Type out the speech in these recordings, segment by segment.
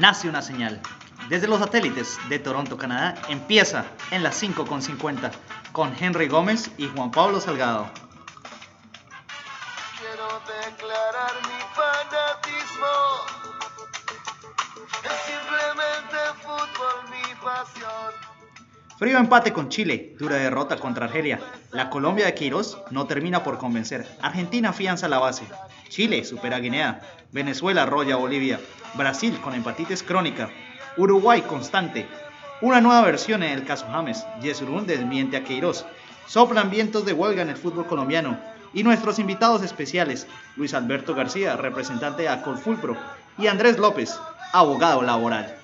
nace una señal. Desde los satélites de Toronto, Canadá, empieza en las 5.50 con Henry Gómez y Juan Pablo Salgado. Quiero declarar mi Frío empate con Chile, dura derrota contra Argelia. La Colombia de Queiroz no termina por convencer. Argentina afianza la base. Chile supera a Guinea. Venezuela arrolla a Bolivia. Brasil con empatitis crónica. Uruguay constante. Una nueva versión en el caso James. Yesurún desmiente a Queiroz. Soplan vientos de huelga en el fútbol colombiano. Y nuestros invitados especiales, Luis Alberto García, representante de Acolfulpro, y Andrés López, abogado laboral.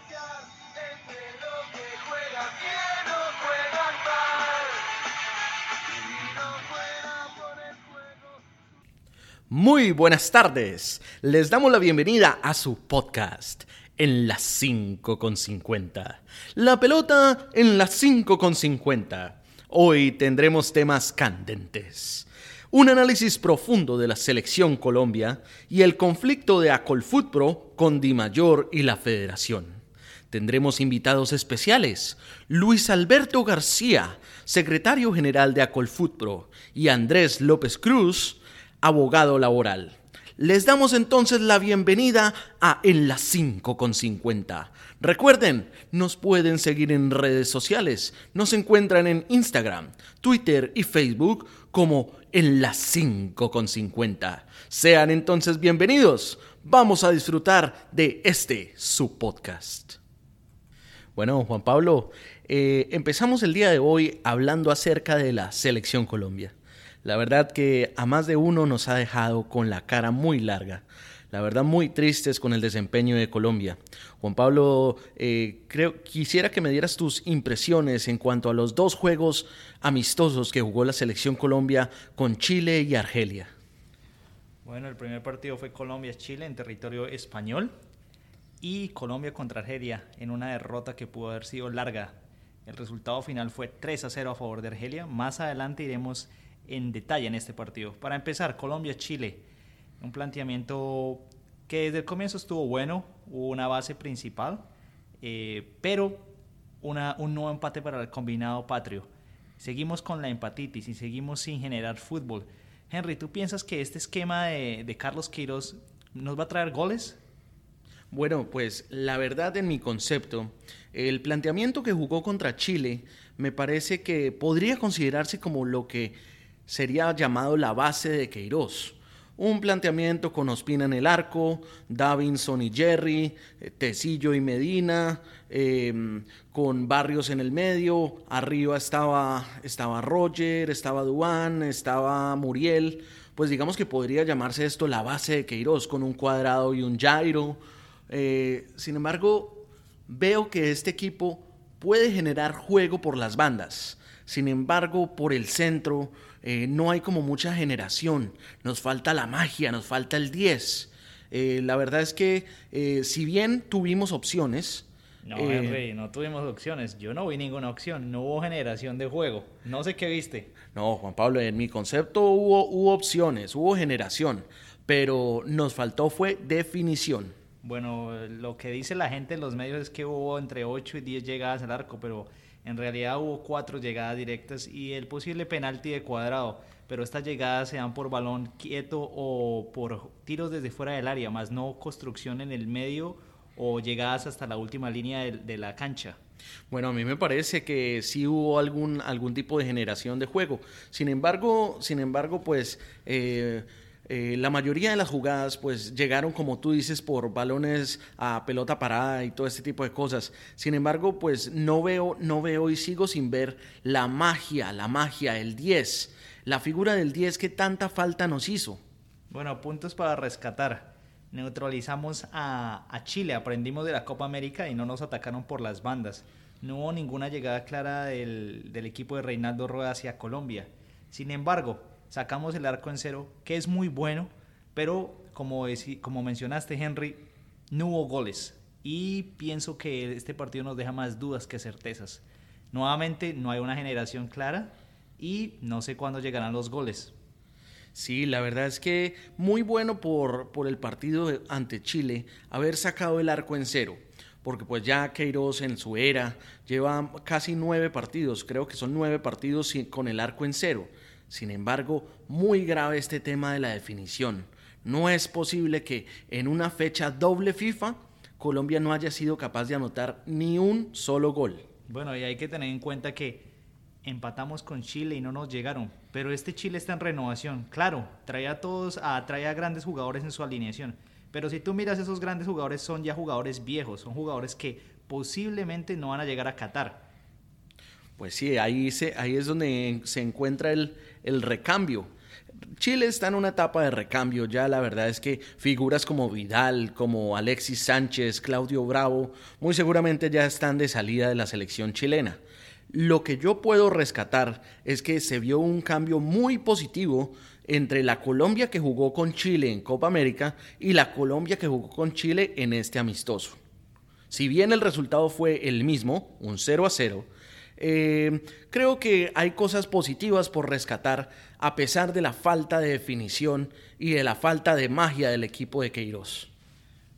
Muy buenas tardes. Les damos la bienvenida a su podcast en las 5 con 50. La pelota en las 5 con 50. Hoy tendremos temas candentes. Un análisis profundo de la selección Colombia y el conflicto de Acolfutpro con Di Mayor y la Federación. Tendremos invitados especiales, Luis Alberto García, secretario general de Acolfutpro, y Andrés López Cruz, abogado laboral. Les damos entonces la bienvenida a En las 5 con 50. Recuerden, nos pueden seguir en redes sociales. Nos encuentran en Instagram, Twitter y Facebook como En las 5 con 50. Sean entonces bienvenidos. Vamos a disfrutar de este su podcast. Bueno, Juan Pablo, eh, empezamos el día de hoy hablando acerca de la selección Colombia. La verdad que a más de uno nos ha dejado con la cara muy larga. La verdad muy tristes con el desempeño de Colombia. Juan Pablo, eh, creo, quisiera que me dieras tus impresiones en cuanto a los dos juegos amistosos que jugó la selección Colombia con Chile y Argelia. Bueno, el primer partido fue Colombia-Chile en territorio español y Colombia contra Argelia en una derrota que pudo haber sido larga. El resultado final fue 3 a 0 a favor de Argelia. Más adelante iremos en detalle en este partido. Para empezar, Colombia-Chile. Un planteamiento que desde el comienzo estuvo bueno, hubo una base principal, eh, pero una, un nuevo empate para el combinado patrio. Seguimos con la empatitis y seguimos sin generar fútbol. Henry, ¿tú piensas que este esquema de, de Carlos Queiroz nos va a traer goles? Bueno, pues la verdad en mi concepto, el planteamiento que jugó contra Chile me parece que podría considerarse como lo que sería llamado la base de Queiroz. Un planteamiento con Ospina en el arco, Davinson y Jerry, eh, Tecillo y Medina, em, con Barrios en el medio, arriba estaba, estaba Roger, estaba Duan, estaba Muriel, pues digamos que podría llamarse esto la base de Queiroz, con un cuadrado y un Jairo. Eh, sin embargo, veo que este equipo puede generar juego por las bandas. Sin embargo, por el centro eh, no hay como mucha generación, nos falta la magia, nos falta el 10. Eh, la verdad es que eh, si bien tuvimos opciones... No, Henry, no tuvimos opciones. Yo no vi ninguna opción, no hubo generación de juego. No sé qué viste. No, Juan Pablo, en mi concepto hubo, hubo opciones, hubo generación, pero nos faltó fue definición. Bueno, lo que dice la gente en los medios es que hubo entre 8 y 10 llegadas al arco, pero en realidad hubo cuatro llegadas directas y el posible penalti de cuadrado, pero estas llegadas se dan por balón quieto o por tiros desde fuera del área, más no construcción en el medio o llegadas hasta la última línea de, la cancha. Bueno, a mí me parece que sí hubo algún, algún tipo de generación de juego. Sin embargo, sin embargo, pues eh, eh, la mayoría de las jugadas pues llegaron como tú dices por balones a pelota parada y todo este tipo de cosas. Sin embargo, pues no veo, no veo y sigo sin ver la magia, la magia, el 10, la figura del 10 que tanta falta nos hizo. Bueno, puntos para rescatar. Neutralizamos a, a Chile, aprendimos de la Copa América y no nos atacaron por las bandas. No hubo ninguna llegada clara del, del equipo de Reinaldo Rueda hacia Colombia. Sin embargo, sacamos el arco en cero, que es muy bueno, pero como, como mencionaste Henry, no hubo goles. Y pienso que este partido nos deja más dudas que certezas. Nuevamente no hay una generación clara y no sé cuándo llegarán los goles. Sí, la verdad es que muy bueno por, por el partido ante Chile haber sacado el arco en cero porque pues ya Queiroz en su era lleva casi nueve partidos, creo que son nueve partidos con el arco en cero. Sin embargo, muy grave este tema de la definición. No es posible que en una fecha doble FIFA Colombia no haya sido capaz de anotar ni un solo gol. Bueno, y hay que tener en cuenta que empatamos con Chile y no nos llegaron, pero este Chile está en renovación. Claro, trae a todos, a, trae a grandes jugadores en su alineación, pero si tú miras esos grandes jugadores son ya jugadores viejos, son jugadores que posiblemente no van a llegar a Qatar. Pues sí, ahí, se, ahí es donde se encuentra el, el recambio. Chile está en una etapa de recambio, ya la verdad es que figuras como Vidal, como Alexis Sánchez, Claudio Bravo, muy seguramente ya están de salida de la selección chilena. Lo que yo puedo rescatar es que se vio un cambio muy positivo entre la Colombia que jugó con Chile en Copa América y la Colombia que jugó con Chile en este amistoso. Si bien el resultado fue el mismo, un 0 a 0, eh, creo que hay cosas positivas por rescatar a pesar de la falta de definición y de la falta de magia del equipo de Queiroz.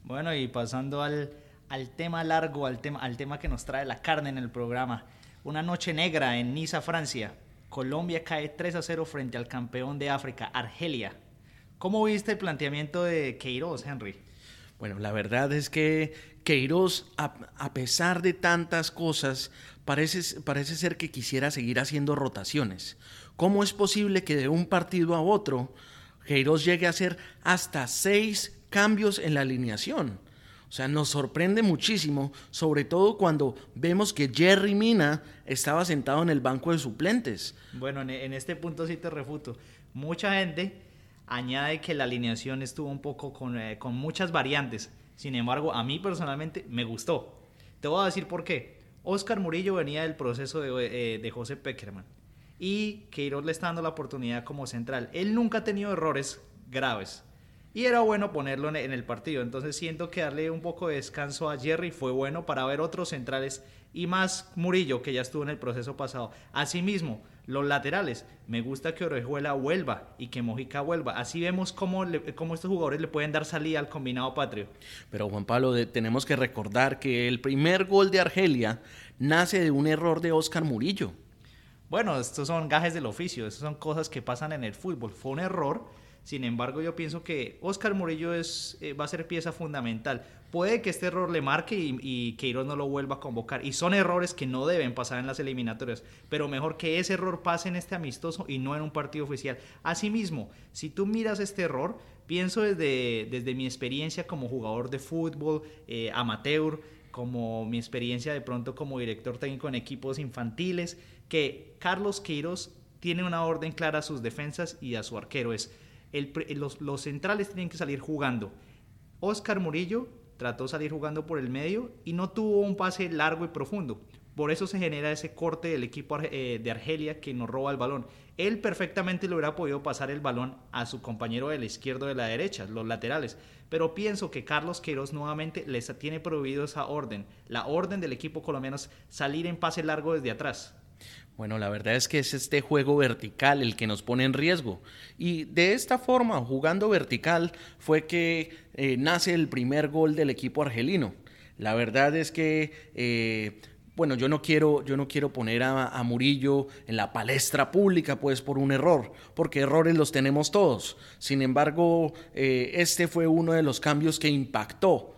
Bueno, y pasando al, al tema largo, al tema, al tema que nos trae la carne en el programa. Una noche negra en Niza, Francia. Colombia cae 3 a 0 frente al campeón de África, Argelia. ¿Cómo viste el planteamiento de Queiroz, Henry? Bueno, la verdad es que Queiroz, a, pesar de tantas cosas, parece, parece ser que quisiera seguir haciendo rotaciones. ¿Cómo es posible que de un partido a otro Queiroz llegue a hacer hasta seis cambios en la alineación? O sea, nos sorprende muchísimo, sobre todo cuando vemos que Jerry Mina estaba sentado en el banco de suplentes. Bueno, en este punto sí te refuto. Mucha gente añade que la alineación estuvo un poco con, eh, con muchas variantes. Sin embargo, a mí personalmente me gustó. Te voy a decir por qué. Oscar Murillo venía del proceso de, eh, de José Peckerman y Queiroz le está dando la oportunidad como central. Él nunca ha tenido errores graves y era bueno ponerlo en el partido. Entonces siento que darle un poco de descanso a Jerry fue bueno para ver otros centrales y más Murillo que ya estuvo en el proceso pasado. Asimismo, los laterales. Me gusta que Orejuela vuelva y que Mojica vuelva. Así vemos cómo, cómo estos jugadores le pueden dar salida al combinado patrio. Pero Juan Pablo, tenemos que recordar que el primer gol de Argelia nace de un error de Oscar Murillo. Bueno, estos son gajes del oficio, estas son cosas que pasan en el fútbol. Fue un error sin embargo, yo pienso que Oscar Murillo es, eh, va a ser pieza fundamental. Puede que este error le marque y, y Queiroz no lo vuelva a convocar. Y son errores que no deben pasar en las eliminatorias. Pero mejor que ese error pase en este amistoso y no en un partido oficial. Asimismo, si tú miras este error, pienso desde, desde mi experiencia como jugador de fútbol, eh, amateur, como mi experiencia de pronto como director técnico en equipos infantiles, que Carlos Queiroz tiene una orden clara a sus defensas y a su arquero. Es los, centrales tienen que salir jugando. Oscar Murillo trató de salir jugando por el medio y no tuvo un pase largo y profundo. Por eso se genera ese corte del equipo eh, de Argelia que nos roba el balón. Él perfectamente le hubiera podido pasar el balón a su compañero de la izquierda o de la derecha, los laterales. Pero pienso que Carlos Queiroz nuevamente les tiene prohibido esa orden. La orden del equipo colombiano es salir en pase largo desde atrás. Bueno, la verdad es que es este juego vertical el que nos pone en riesgo. Y de esta forma, jugando vertical, fue que eh, nace el primer gol del equipo argelino. La verdad es que, eh, bueno, yo no quiero, yo no quiero poner a, Murillo en la palestra pública, pues, por un error, porque errores los tenemos todos. Sin embargo, eh, este fue uno de los cambios que impactó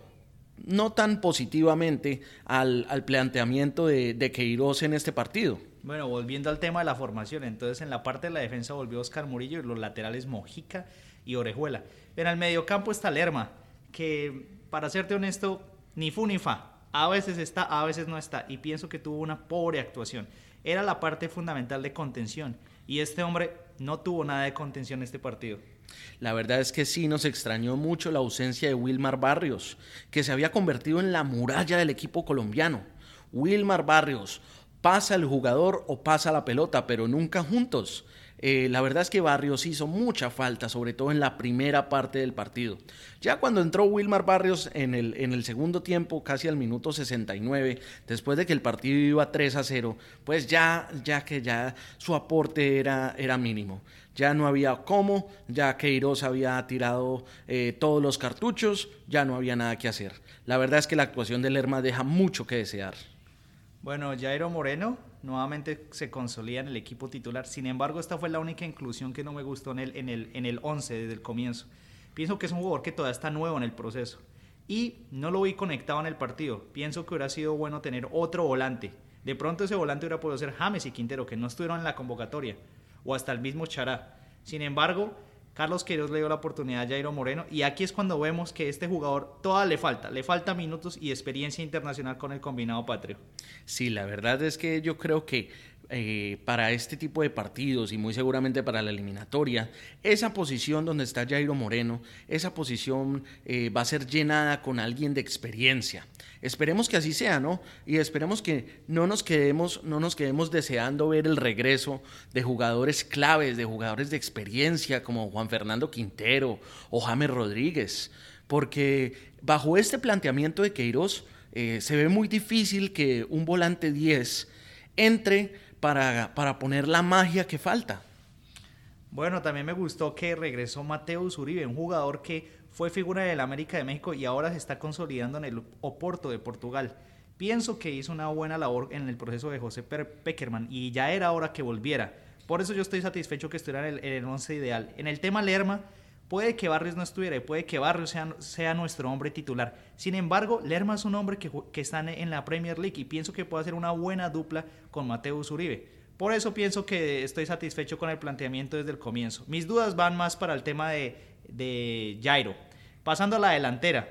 no tan positivamente al, planteamiento de, de Queiroz en este partido. Bueno, volviendo al tema de la formación, entonces en la parte de la defensa volvió Oscar Murillo y los laterales Mojica y Orejuela. En el mediocampo está Lerma, que para serte honesto, ni fu ni fa. A veces está, a veces no está. Y pienso que tuvo una pobre actuación. Era la parte fundamental de contención. Y este hombre no tuvo nada de contención en este partido. La verdad es que sí nos extrañó mucho la ausencia de Wilmar Barrios, que se había convertido en la muralla del equipo colombiano. Wilmar Barrios, pasa el jugador o pasa la pelota, pero nunca juntos. Eh, la verdad es que Barrios hizo mucha falta, sobre todo en la primera parte del partido. Ya cuando entró Wilmar Barrios en el, en el segundo tiempo, casi al minuto 69, después de que el partido iba 3 a 0, pues ya, ya que ya su aporte era, era mínimo. Ya no había cómo, ya Queiroz había tirado eh, todos los cartuchos, ya no había nada que hacer. La verdad es que la actuación de Lerma deja mucho que desear. Bueno, Jairo Moreno nuevamente se consolida en el equipo titular. Sin embargo, esta fue la única inclusión que no me gustó en el, en el, en el 11 desde el comienzo. Pienso que es un jugador que todavía está nuevo en el proceso. Y no lo vi conectado en el partido. Pienso que hubiera sido bueno tener otro volante. De pronto ese volante hubiera podido ser James y Quintero, que no estuvieron en la convocatoria. O hasta el mismo Chará. Sin embargo, Carlos Queiroz le dio la oportunidad a Jairo Moreno y aquí es cuando vemos que este jugador toda le falta, le falta minutos y experiencia internacional con el combinado patrio. Sí, la verdad es que yo creo que eh, para este tipo de partidos y muy seguramente para la eliminatoria, esa posición donde está Jairo Moreno, esa posición eh, va a ser llenada con alguien de experiencia. Esperemos que así sea, ¿no? Y esperemos que no nos quedemos, no nos quedemos deseando ver el regreso de jugadores claves, de jugadores de experiencia como Juan Fernando Quintero o James Rodríguez, porque bajo este planteamiento de Queiroz eh, se ve muy difícil que un volante 10 entre para, para poner la magia que falta. Bueno, también me gustó que regresó Mateo Uribe, un jugador que fue figura del América de México y ahora se está consolidando en el Oporto de Portugal. Pienso que hizo una buena labor en el proceso de José Peckerman y ya era hora que volviera. Por eso yo estoy satisfecho que estuviera en el, once ideal. En el tema Lerma, Puede que Barrios no estuviera y puede que Barrios sea, nuestro hombre titular. Sin embargo, Lerma es un hombre que, está en la Premier League y pienso que puede hacer una buena dupla con Mateo Uribe. Por eso pienso que estoy satisfecho con el planteamiento desde el comienzo. Mis dudas van más para el tema de, de Jairo. Pasando a la delantera,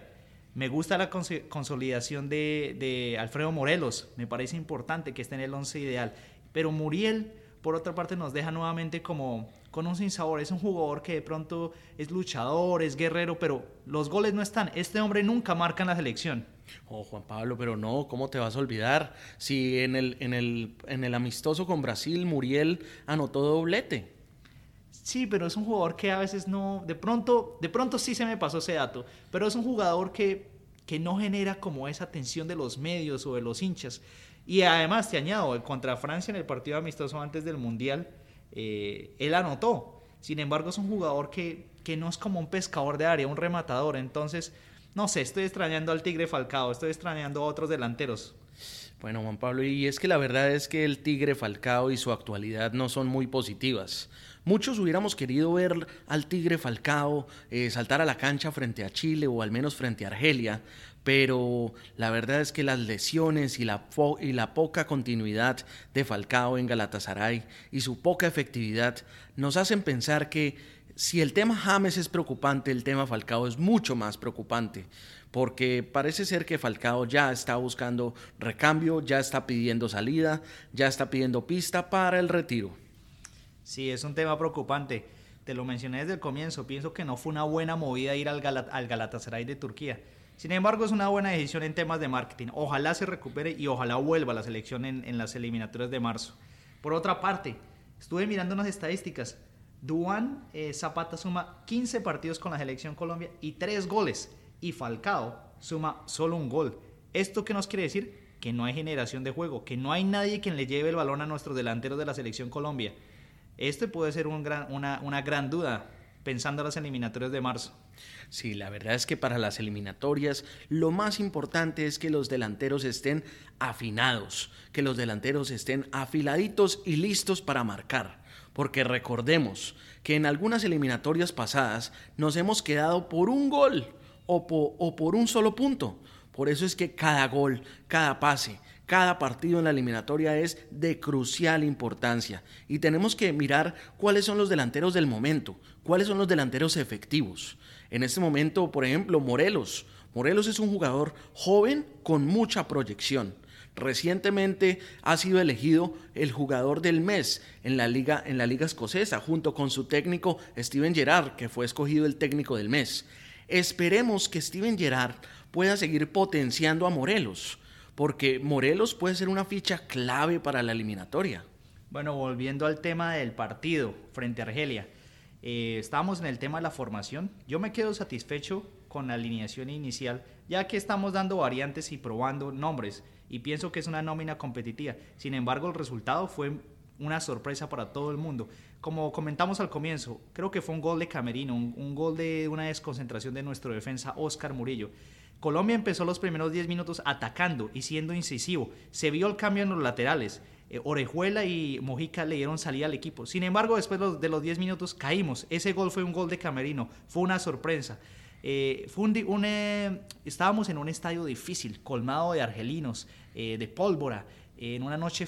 me gusta la consolidación de, de Alfredo Morelos. Me parece importante que esté en el 11 ideal. Pero Muriel, por otra parte, nos deja nuevamente como con un sinsabor. Es un jugador que de pronto es luchador, es guerrero, pero los goles no están. Este hombre nunca marca en la selección. Oh, Juan Pablo, pero no, ¿cómo te vas a olvidar? Si en el, en el, en el amistoso con Brasil, Muriel anotó doblete. Sí, pero es un jugador que a veces no, de pronto, de pronto sí se me pasó ese dato, pero es un jugador que, que no genera como esa tensión de los medios o de los hinchas. Y además te añado, contra Francia en el partido amistoso antes del Mundial, eh, él anotó. Sin embargo, es un jugador que, que no es como un pescador de área, un rematador. Entonces, no sé, estoy extrañando al Tigre Falcao, estoy extrañando a otros delanteros. Bueno, Juan Pablo, y es que la verdad es que el Tigre Falcao y su actualidad no son muy positivas. Muchos hubiéramos querido ver al Tigre Falcao eh, saltar a la cancha frente a Chile o al menos frente a Argelia, pero la verdad es que las lesiones y la, y la poca continuidad de Falcao en Galatasaray y su poca efectividad nos hacen pensar que si el tema James es preocupante, el tema Falcao es mucho más preocupante, porque parece ser que Falcao ya está buscando recambio, ya está pidiendo salida, ya está pidiendo pista para el retiro. Sí, es un tema preocupante. Te lo mencioné desde el comienzo. Pienso que no fue una buena movida ir al, al Galatasaray de Turquía. Sin embargo, es una buena decisión en temas de marketing. Ojalá se recupere y ojalá vuelva la selección en, las eliminatorias de marzo. Por otra parte, estuve mirando unas estadísticas. Duan eh, Zapata suma 15 partidos con la selección Colombia y 3 goles. Y Falcao suma solo un gol. ¿Esto qué nos quiere decir? Que no hay generación de juego, que no hay nadie quien le lleve el balón a nuestros delanteros de la selección Colombia. Este puede ser una, gran duda pensando en las eliminatorias de marzo. Sí, la verdad es que para las eliminatorias lo más importante es que los delanteros estén afinados, que los delanteros estén afiladitos y listos para marcar. Porque recordemos que en algunas eliminatorias pasadas nos hemos quedado por un gol o por un solo punto. Por eso es que cada gol, cada pase, cada partido en la eliminatoria es de crucial importancia y tenemos que mirar cuáles son los delanteros del momento, cuáles son los delanteros efectivos. En este momento, por ejemplo, Morelos. Morelos es un jugador joven con mucha proyección. Recientemente ha sido elegido el jugador del mes en la liga, en la liga escocesa, junto con su técnico Steven Gerrard, que fue escogido el técnico del mes. Esperemos que Steven Gerrard pueda seguir potenciando a Morelos porque Morelos puede ser una ficha clave para la eliminatoria. Bueno, volviendo al tema del partido frente a Argelia, eh, estamos en el tema de la formación. Yo me quedo satisfecho con la alineación inicial, ya que estamos dando variantes y probando nombres, y pienso que es una nómina competitiva. Sin embargo, el resultado fue una sorpresa para todo el mundo. Como comentamos al comienzo, creo que fue un gol de Camerino, un, un gol de una desconcentración de nuestro defensa Oscar Murillo. Colombia empezó los primeros 10 minutos atacando y siendo incisivo. Se vio el cambio en los laterales. Eh, Orejuela y Mojica le dieron salida al equipo. Sin embargo, después de los 10 minutos caímos. Ese gol fue un gol de Camerino. Fue una sorpresa. Eh, fue un, un, eh, estábamos en un estadio difícil, colmado de argelinos, de pólvora, en una noche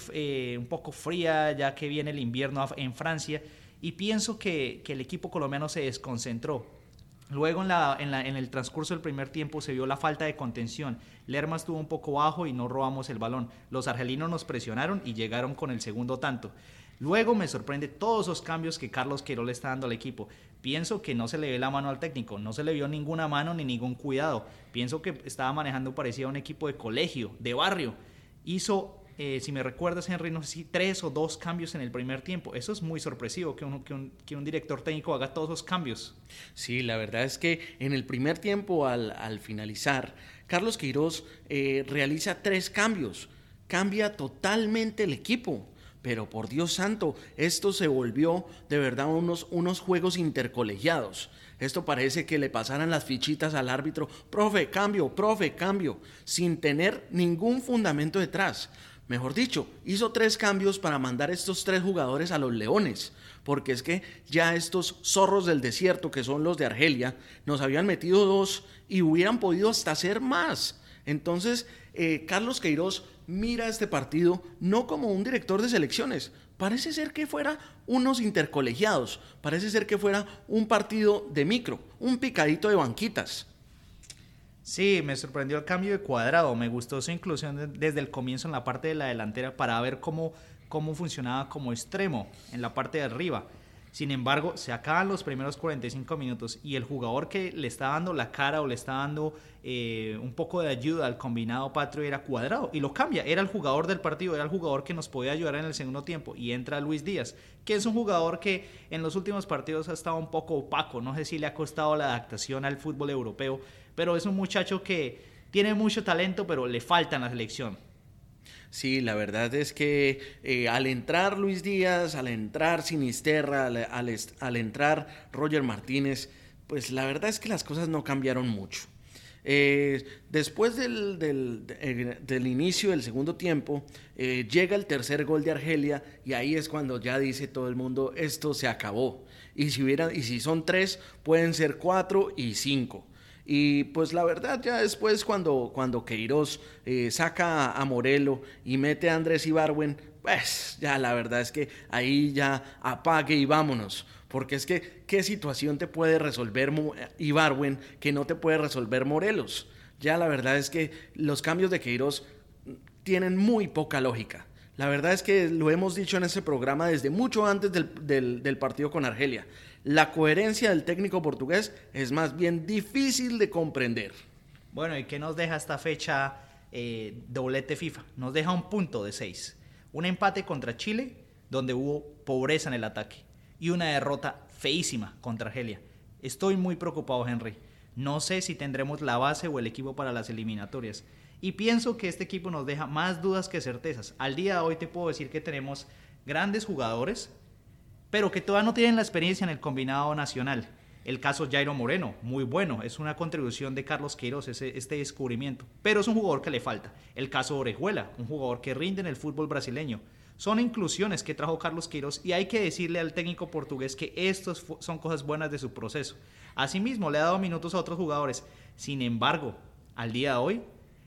un poco fría, ya que viene el invierno en Francia, y pienso que el equipo colombiano se desconcentró. Luego en, el transcurso del primer tiempo se vio la falta de contención. Lerma estuvo un poco bajo y no robamos el balón. Los argelinos nos presionaron y llegaron con el segundo tanto. Luego me sorprende todos esos cambios que Carlos Queiroz le está dando al equipo. Pienso que no se le ve la mano al técnico, no se le vio ninguna mano ni ningún cuidado. Pienso que estaba manejando parecía un equipo de colegio, de barrio. Hizo eh, si me recuerdas, Henry, no sé si tres o dos cambios en el primer tiempo. Eso es muy sorpresivo que, uno, que, un, que un director técnico haga todos esos cambios. Sí, la verdad es que en el primer tiempo, al, al finalizar, Carlos Queiroz eh, realiza tres cambios. Cambia totalmente el equipo. Pero por Dios santo, esto se volvió de verdad unos, unos juegos intercolegiados. Esto parece que le pasaran las fichitas al árbitro, profe, cambio, profe, cambio, sin tener ningún fundamento detrás. Mejor dicho, hizo tres cambios para mandar estos tres jugadores a los Leones, porque es que ya estos zorros del desierto, que son los de Argelia, nos habían metido dos y hubieran podido hasta hacer más. Entonces, eh, Carlos Queiroz mira este partido no como un director de selecciones, parece ser que fuera unos intercolegiados, parece ser que fuera un partido de micro, un picadito de banquitas. Sí, me sorprendió el cambio de cuadrado, me gustó su inclusión desde el comienzo en la parte de la delantera para ver cómo, cómo funcionaba como extremo en la parte de arriba. Sin embargo, se acaban los primeros 45 minutos y el jugador que le está dando la cara o le está dando eh, un poco de ayuda al combinado patrio era cuadrado y lo cambia. Era el jugador del partido, era el jugador que nos podía ayudar en el segundo tiempo y entra Luis Díaz, que es un jugador que en los últimos partidos ha estado un poco opaco. No sé si le ha costado la adaptación al fútbol europeo, pero es un muchacho que tiene mucho talento, pero le falta en la selección. Sí, la verdad es que eh, al entrar Luis Díaz, al entrar Sinisterra, al, entrar Roger Martínez, pues la verdad es que las cosas no cambiaron mucho. Eh, después eh, del, inicio del segundo tiempo, llega el tercer gol de Argelia y ahí es cuando ya dice todo el mundo, esto se acabó. Y si, hubiera, y si son tres, pueden ser cuatro y cinco. Y pues la verdad, ya después cuando, cuando Queiroz eh, saca a Morelo y mete a Andrés Ibarwen, pues ya la verdad es que ahí ya apague y vámonos. Porque es que, ¿qué situación te puede resolver Ibarwen que no te puede resolver Morelos? Ya la verdad es que los cambios de Queiroz tienen muy poca lógica. La verdad es que lo hemos dicho en ese programa desde mucho antes del, del partido con Argelia. La coherencia del técnico portugués es más bien difícil de comprender. Bueno, ¿y qué nos deja esta fecha eh, doblete FIFA? Nos deja un punto de seis. Un empate contra Chile, donde hubo pobreza en el ataque. Y una derrota feísima contra Argelia. Estoy muy preocupado, Henry. No sé si tendremos la base o el equipo para las eliminatorias. Y pienso que este equipo nos deja más dudas que certezas. Al día de hoy te puedo decir que tenemos grandes jugadores, pero que todavía no tienen la experiencia en el combinado nacional. El caso Jairo Moreno, muy bueno, es una contribución de Carlos Queiroz ese, este descubrimiento, pero es un jugador que le falta. El caso Orejuela, un jugador que rinde en el fútbol brasileño. Son inclusiones que trajo Carlos Queiroz y hay que decirle al técnico portugués que estos son cosas buenas de su proceso. Asimismo, le ha dado minutos a otros jugadores. Sin embargo, al día de hoy,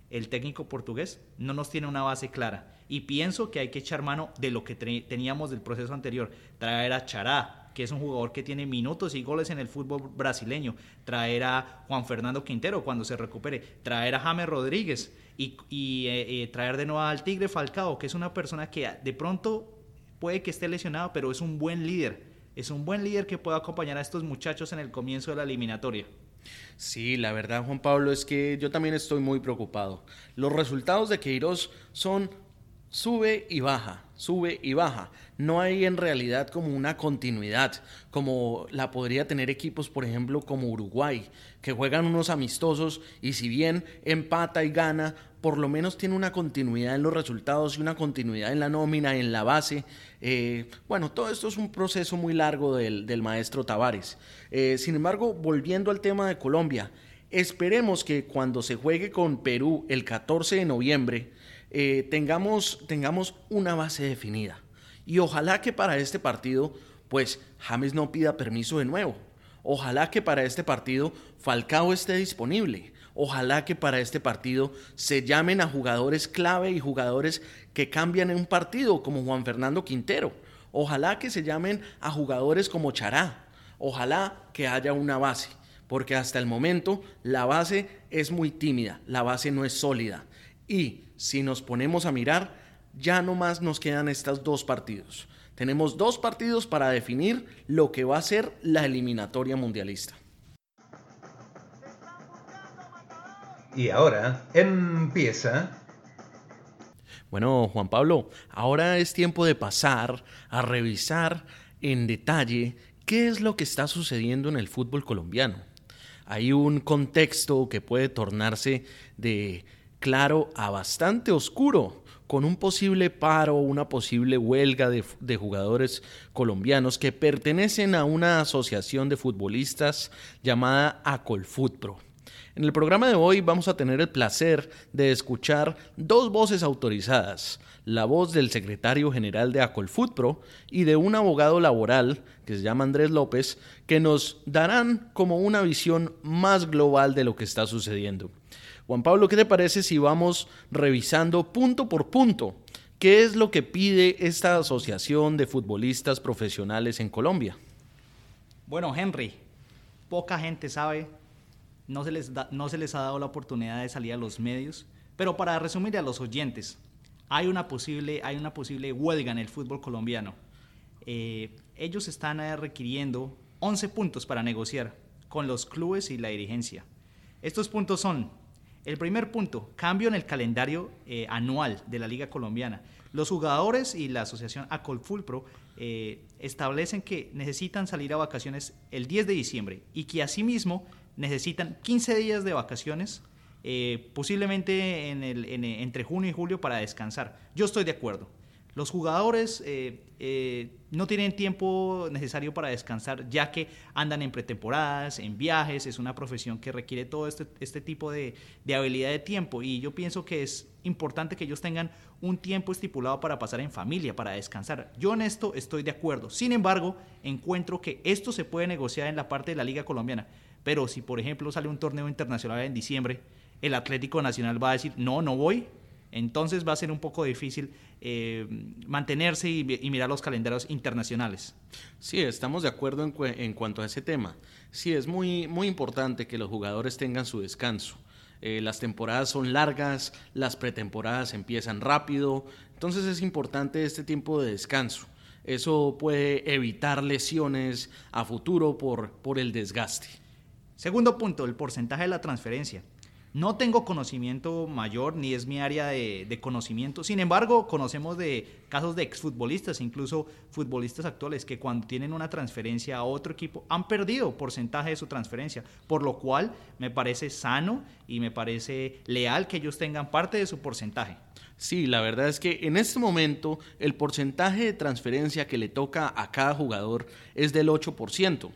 el técnico portugués no nos tiene una base clara. Y pienso que hay que echar mano de lo que teníamos del proceso anterior. Traer a Chará, que es un jugador que tiene minutos y goles en el fútbol brasileño. Traer a Juan Fernando Quintero cuando se recupere. Traer a James Rodríguez. Y, y eh, eh, traer de nuevo al Tigre Falcao, que es una persona que de pronto puede que esté lesionado, pero es un buen líder. Es un buen líder que puede acompañar a estos muchachos en el comienzo de la eliminatoria. Sí, la verdad, Juan Pablo, es que yo también estoy muy preocupado. Los resultados de Queiroz son sube y baja, sube y baja. No hay en realidad como una continuidad, como la podría tener equipos, por ejemplo, como Uruguay, que juegan unos amistosos y si bien empata y gana, por lo menos tiene una continuidad en los resultados y una continuidad en la nómina, en la base. Eh, bueno, todo esto es un proceso muy largo del, maestro Tavares. Eh, sin embargo, volviendo al tema de Colombia, esperemos que cuando se juegue con Perú el 14 de noviembre, eh, tengamos, tengamos una base definida. Y ojalá que para este partido, pues James no pida permiso de nuevo. Ojalá que para este partido Falcao esté disponible. Ojalá que para este partido se llamen a jugadores clave y jugadores que cambian en un partido, como Juan Fernando Quintero. Ojalá que se llamen a jugadores como Chará. Ojalá que haya una base, porque hasta el momento la base es muy tímida, la base no es sólida. Y si nos ponemos a mirar, ya no más nos quedan estos dos partidos. Tenemos dos partidos para definir lo que va a ser la eliminatoria mundialista. Y ahora empieza... Bueno, Juan Pablo, ahora es tiempo de pasar a revisar en detalle qué es lo que está sucediendo en el fútbol colombiano. Hay un contexto que puede tornarse de claro a bastante oscuro, con un posible paro, una posible huelga de, jugadores colombianos que pertenecen a una asociación de futbolistas llamada Acolfutpro. En el programa de hoy vamos a tener el placer de escuchar dos voces autorizadas, la voz del secretario general de Acolfutpro y de un abogado laboral que se llama Andrés López, que nos darán como una visión más global de lo que está sucediendo. Juan Pablo, ¿qué te parece si vamos revisando punto por punto qué es lo que pide esta asociación de futbolistas profesionales en Colombia? Bueno, Henry, poca gente sabe, no se les, no se les ha dado la oportunidad de salir a los medios, pero para resumir a los oyentes, hay una posible, hay una posible huelga en el fútbol colombiano. Eh, ellos están eh, requiriendo 11 puntos para negociar con los clubes y la dirigencia. Estos puntos son el primer punto, cambio en el calendario eh, anual de la Liga Colombiana. Los jugadores y la asociación Acolfulpro eh, establecen que necesitan salir a vacaciones el 10 de diciembre y que asimismo necesitan 15 días de vacaciones, eh, posiblemente en el, entre junio y julio para descansar. Yo estoy de acuerdo. Los jugadores eh, eh, no tienen tiempo necesario para descansar, ya que andan en pretemporadas, en viajes, es una profesión que requiere todo este, este tipo de, de, habilidad de tiempo y yo pienso que es importante que ellos tengan un tiempo estipulado para pasar en familia, para descansar. Yo en esto estoy de acuerdo. Sin embargo, encuentro que esto se puede negociar en la parte de la Liga Colombiana, pero si por ejemplo sale un torneo internacional en diciembre, el Atlético Nacional va a decir, no, no voy, entonces va a ser un poco difícil eh, mantenerse y, mirar los calendarios internacionales. Sí, estamos de acuerdo en, cuanto a ese tema. Sí, es muy, muy importante que los jugadores tengan su descanso. Eh, las temporadas son largas, las pretemporadas empiezan rápido, entonces es importante este tiempo de descanso. Eso puede evitar lesiones a futuro por, por el desgaste. Segundo punto, el porcentaje de la transferencia. No tengo conocimiento mayor ni es mi área de, conocimiento. Sin embargo, conocemos de casos de exfutbolistas, incluso futbolistas actuales, que cuando tienen una transferencia a otro equipo han perdido porcentaje de su transferencia. Por lo cual me parece sano y me parece leal que ellos tengan parte de su porcentaje. Sí, la verdad es que en este momento el porcentaje de transferencia que le toca a cada jugador es del 8%.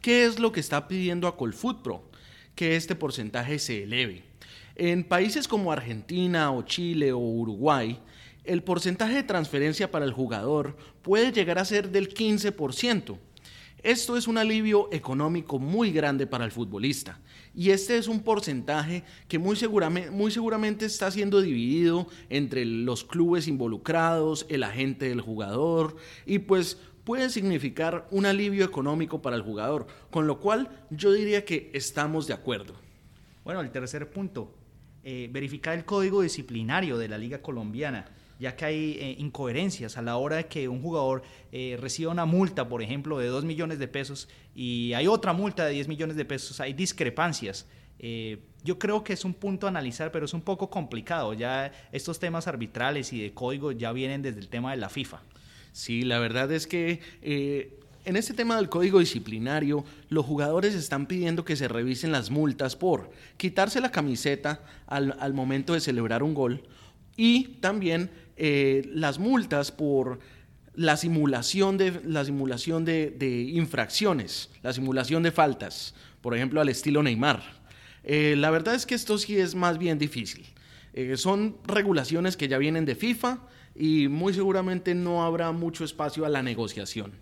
¿Qué es lo que está pidiendo a Colfutpro? Que este porcentaje se eleve. En países como Argentina o Chile o Uruguay, el porcentaje de transferencia para el jugador puede llegar a ser del 15%. Esto es un alivio económico muy grande para el futbolista y este es un porcentaje que muy seguramente, está siendo dividido entre los clubes involucrados, el agente del jugador y pues puede significar un alivio económico para el jugador, con lo cual yo diría que estamos de acuerdo. Bueno, el tercer punto, eh, verificar el código disciplinario de la Liga Colombiana ya que hay eh, incoherencias a la hora de que un jugador eh, reciba una multa, por ejemplo, de 2 millones de pesos y hay otra multa de 10 millones de pesos, hay discrepancias. Yo creo que es un punto a analizar, pero es un poco complicado. Ya estos temas arbitrales y de código ya vienen desde el tema de la FIFA. Sí, la verdad es que eh, en este tema del código disciplinario, los jugadores están pidiendo que se revisen las multas por quitarse la camiseta al, al momento de celebrar un gol y también eh, las multas por la simulación de, la simulación de, infracciones, la simulación de faltas, por ejemplo, al estilo Neymar. Eh, la verdad es que esto sí es más bien difícil. Son regulaciones que ya vienen de FIFA y muy seguramente no habrá mucho espacio a la negociación.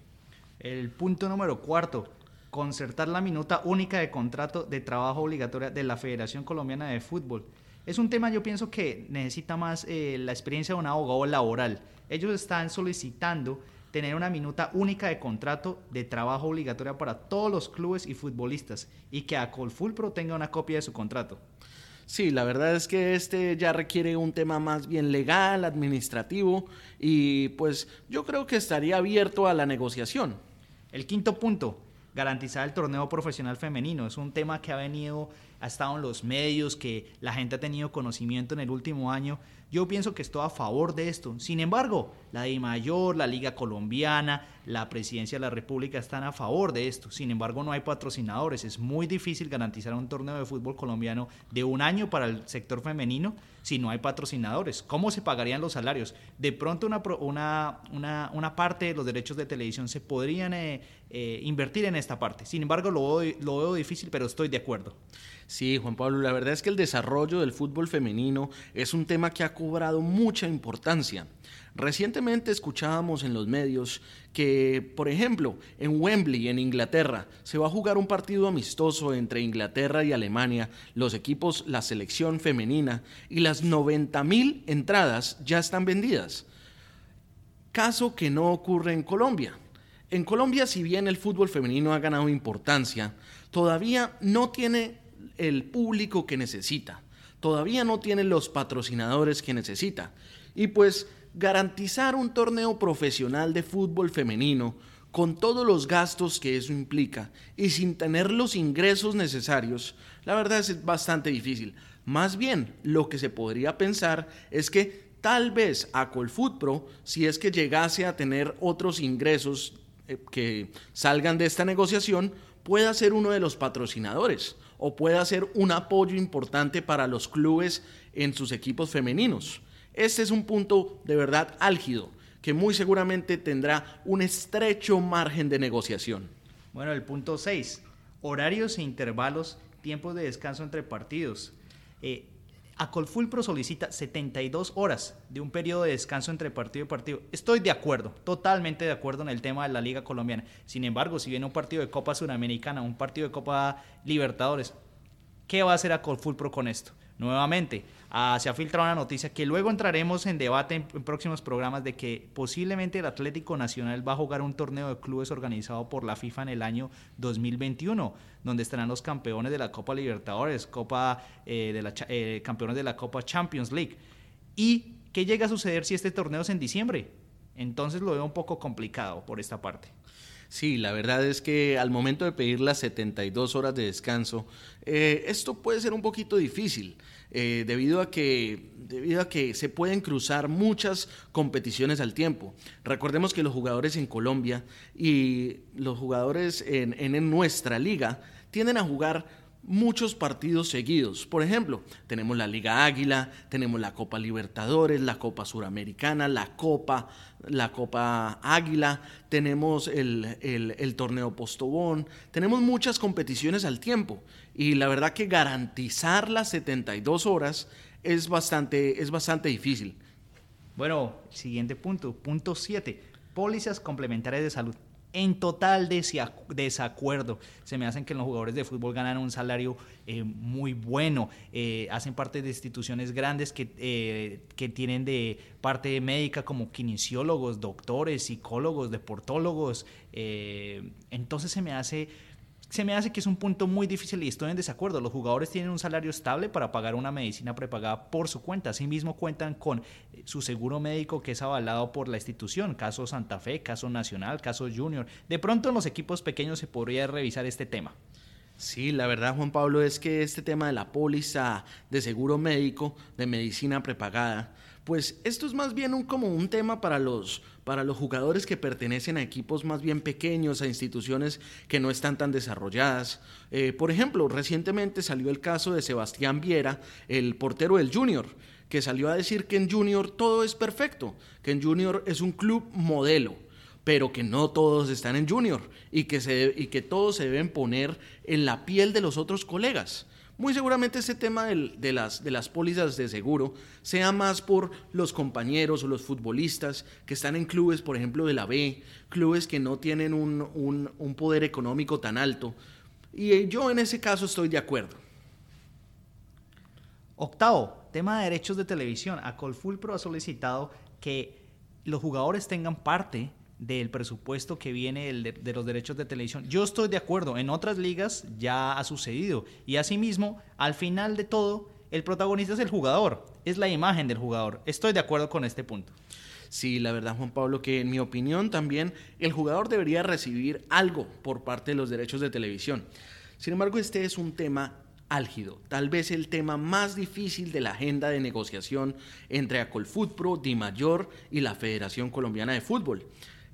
El punto número cuarto, concertar la minuta única de contrato de trabajo obligatoria de la Federación Colombiana de Fútbol. Es un tema, yo pienso que necesita más eh, la experiencia de un abogado laboral. Ellos están solicitando tener una minuta única de contrato de trabajo obligatoria para todos los clubes y futbolistas y que a Colfulpro tenga una copia de su contrato. Sí, la verdad es que este ya requiere un tema más bien legal, administrativo y pues yo creo que estaría abierto a la negociación. El quinto punto, garantizar el torneo profesional femenino. Es un tema que ha venido, ha estado en los medios, que la gente ha tenido conocimiento en el último año. Yo pienso que estoy a favor de esto. Sin embargo, la de Mayor, la Liga Colombiana, la Presidencia de la República están a favor de esto. Sin embargo, no hay patrocinadores. Es muy difícil garantizar un torneo de fútbol colombiano de un año para el sector femenino si no hay patrocinadores. ¿Cómo se pagarían los salarios? De pronto una, una, una, parte de los derechos de televisión se podrían eh, eh, invertir en esta parte. Sin embargo, lo lo veo difícil, pero estoy de acuerdo. Sí, Juan Pablo, la verdad es que el desarrollo del fútbol femenino es un tema que ha cobrado mucha importancia. Recientemente escuchábamos en los medios que, por ejemplo, en Wembley, en Inglaterra, se va a jugar un partido amistoso entre Inglaterra y Alemania, los equipos, la selección femenina, y las 90 mil entradas ya están vendidas. Caso que no ocurre en Colombia. En Colombia, si bien el fútbol femenino ha ganado importancia, todavía no tiene el público que necesita, todavía no tiene los patrocinadores que necesita. Y pues garantizar un torneo profesional de fútbol femenino con todos los gastos que eso implica y sin tener los ingresos necesarios, la verdad es bastante difícil. Más bien, lo que se podría pensar es que tal vez a Colfutpro, si es que llegase a tener otros ingresos eh, que salgan de esta negociación, pueda ser uno de los patrocinadores o pueda ser un apoyo importante para los clubes en sus equipos femeninos. Este es un punto de verdad álgido que muy seguramente tendrá un estrecho margen de negociación. Bueno, el punto 6, horarios e intervalos, tiempos de descanso entre partidos. Eh, Acolfulpro solicita 72 horas de un periodo de descanso entre partido y partido. Estoy de acuerdo, totalmente de acuerdo en el tema de la Liga Colombiana. Sin embargo, si viene un partido de Copa Sudamericana, un partido de Copa Libertadores, ¿qué va a hacer Acolfulpro con esto? Nuevamente, se ha filtrado una noticia que luego entraremos en debate en, próximos programas de que posiblemente el Atlético Nacional va a jugar un torneo de clubes organizado por la FIFA en el año 2021, donde estarán los campeones de la Copa Libertadores, eh, eh, campeones de la Copa Champions League. ¿Y qué llega a suceder si este torneo es en diciembre? Entonces lo veo un poco complicado por esta parte. Sí, la verdad es que al momento de pedir las 72 horas de descanso, eh, esto puede ser un poquito difícil, eh, debido, a que, debido a que se pueden cruzar muchas competiciones al tiempo. Recordemos que los jugadores en Colombia y los jugadores en, en nuestra liga tienden a jugar muchos partidos seguidos. Por ejemplo, tenemos la Liga Águila, tenemos la Copa Libertadores, la Copa Suramericana, la Copa, la Copa Águila, tenemos el, el, torneo Postobón, tenemos muchas competiciones al tiempo y la verdad que garantizar las 72 horas es bastante, es bastante difícil. Bueno, siguiente punto, punto 7, pólizas complementarias de salud en total desacuerdo. Se me hacen que los jugadores de fútbol ganan un salario eh, muy bueno, eh, hacen parte de instituciones grandes que, eh, que tienen de parte médica como kinesiólogos, doctores, psicólogos, deportólogos. entonces se me hace se me hace que es un punto muy difícil y estoy en desacuerdo. Los jugadores tienen un salario estable para pagar una medicina prepagada por su cuenta. Asimismo cuentan con eh, su seguro médico que es avalado por la institución, caso Santa Fe, caso Nacional, caso Junior. De pronto en los equipos pequeños se podría revisar este tema. Sí, la verdad, Juan Pablo, es que este tema de la póliza de seguro médico, de medicina prepagada, pues esto es más bien un, como un tema para los, para los jugadores que pertenecen a equipos más bien pequeños, a instituciones que no están tan desarrolladas. Eh, por ejemplo, recientemente salió el caso de Sebastián Viera, el portero del Junior, que salió a decir que en Junior todo es perfecto, que en Junior es un club modelo pero que no todos están en junior y que, se, y que todos se deben poner en la piel de los otros colegas. Muy seguramente ese tema de, las, de las pólizas de seguro sea más por los compañeros o los futbolistas que están en clubes, por ejemplo, de la B, clubes que no tienen un, un poder económico tan alto. Y eh, yo en ese caso estoy de acuerdo. Octavo, tema de derechos de televisión. Acolfulpro ha solicitado que los jugadores tengan parte del presupuesto que viene de, los derechos de televisión. Yo estoy de acuerdo, en otras ligas ya ha sucedido. Y asimismo, al final de todo, el protagonista es el jugador, es la imagen del jugador. Estoy de acuerdo con este punto. Sí, la verdad, Juan Pablo, que en mi opinión también el jugador debería recibir algo por parte de los derechos de televisión. Sin embargo, este es un tema álgido, tal vez el tema más difícil de la agenda de negociación entre Acolfutpro, Di Mayor y la Federación Colombiana de Fútbol.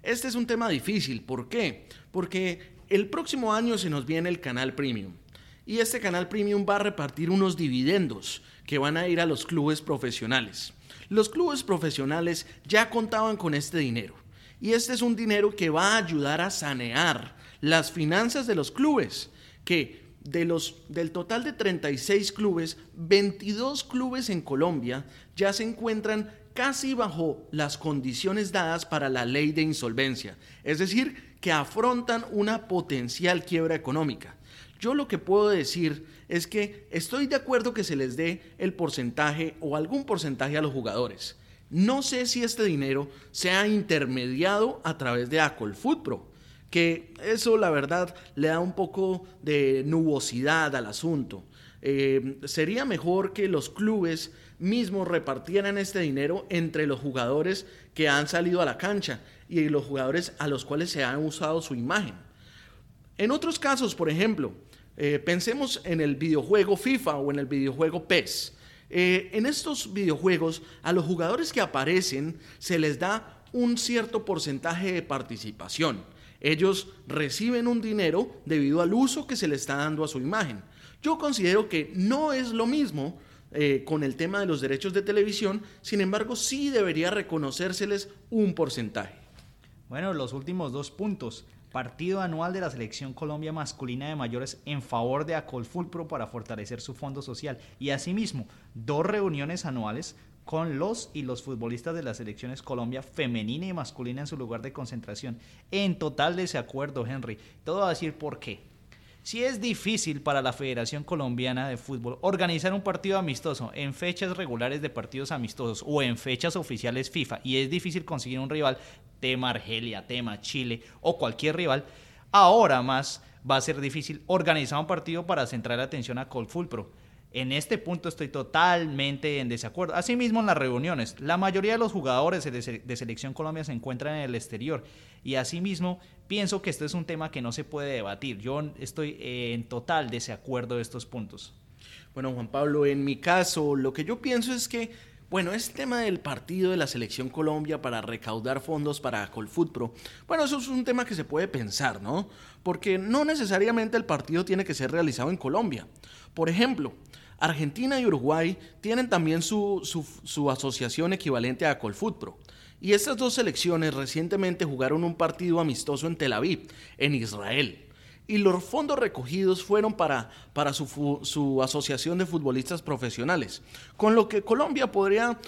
Este es un tema difícil. ¿Por qué? Porque el próximo año se nos viene el canal premium. Y este canal premium va a repartir unos dividendos que van a ir a los clubes profesionales. Los clubes profesionales ya contaban con este dinero. Y este es un dinero que va a ayudar a sanear las finanzas de los clubes, que de los, del total de 36 clubes, 22 clubes en Colombia ya se encuentran casi bajo las condiciones dadas para la ley de insolvencia, es decir, que afrontan una potencial quiebra económica. Yo lo que puedo decir es que estoy de acuerdo que se les dé el porcentaje o algún porcentaje a los jugadores. No sé si este dinero sea intermediado a través de Acol Pro, que eso la verdad le da un poco de nubosidad al asunto. Eh, sería mejor que los clubes mismos repartieran este dinero entre los jugadores que han salido a la cancha y los jugadores a los cuales se ha usado su imagen. En otros casos, por ejemplo, eh, pensemos en el videojuego FIFA o en el videojuego PES. Eh, en estos videojuegos, a los jugadores que aparecen se les da un cierto porcentaje de participación. Ellos reciben un dinero debido al uso que se le está dando a su imagen. Yo considero que no es lo mismo eh, con el tema de los derechos de televisión, sin embargo sí debería reconocérseles un porcentaje. Bueno, los últimos dos puntos. Partido anual de la Selección Colombia Masculina de Mayores en favor de Acolfulpro para fortalecer su fondo social. Y asimismo, dos reuniones anuales con los y los futbolistas de las selecciones Colombia femenina y masculina en su lugar de concentración. En total desacuerdo, Henry. Todo a decir por qué. Si es difícil para la Federación Colombiana de Fútbol organizar un partido amistoso en fechas regulares de partidos amistosos o en fechas oficiales FIFA y es difícil conseguir un rival, tema Argelia, tema Chile o cualquier rival, ahora más va a ser difícil organizar un partido para centrar la atención a Colfulpro. En este punto estoy totalmente en desacuerdo. Asimismo, en las reuniones, la mayoría de los jugadores de, Selección Colombia se encuentran en el exterior y asimismo pienso que esto es un tema que no se puede debatir. Yo estoy en total desacuerdo de estos puntos. Bueno, Juan Pablo, en mi caso, lo que yo pienso es que, bueno, este tema del partido de la Selección Colombia para recaudar fondos para Colfutpro, bueno, eso es un tema que se puede pensar, ¿no? Porque no necesariamente el partido tiene que ser realizado en Colombia. Por ejemplo, Argentina y Uruguay tienen también su, asociación equivalente a Colfutpro. Y estas dos selecciones recientemente jugaron un partido amistoso en Tel Aviv, en Israel. Y los fondos recogidos fueron para, para su, su asociación de futbolistas profesionales. Con lo que Colombia podría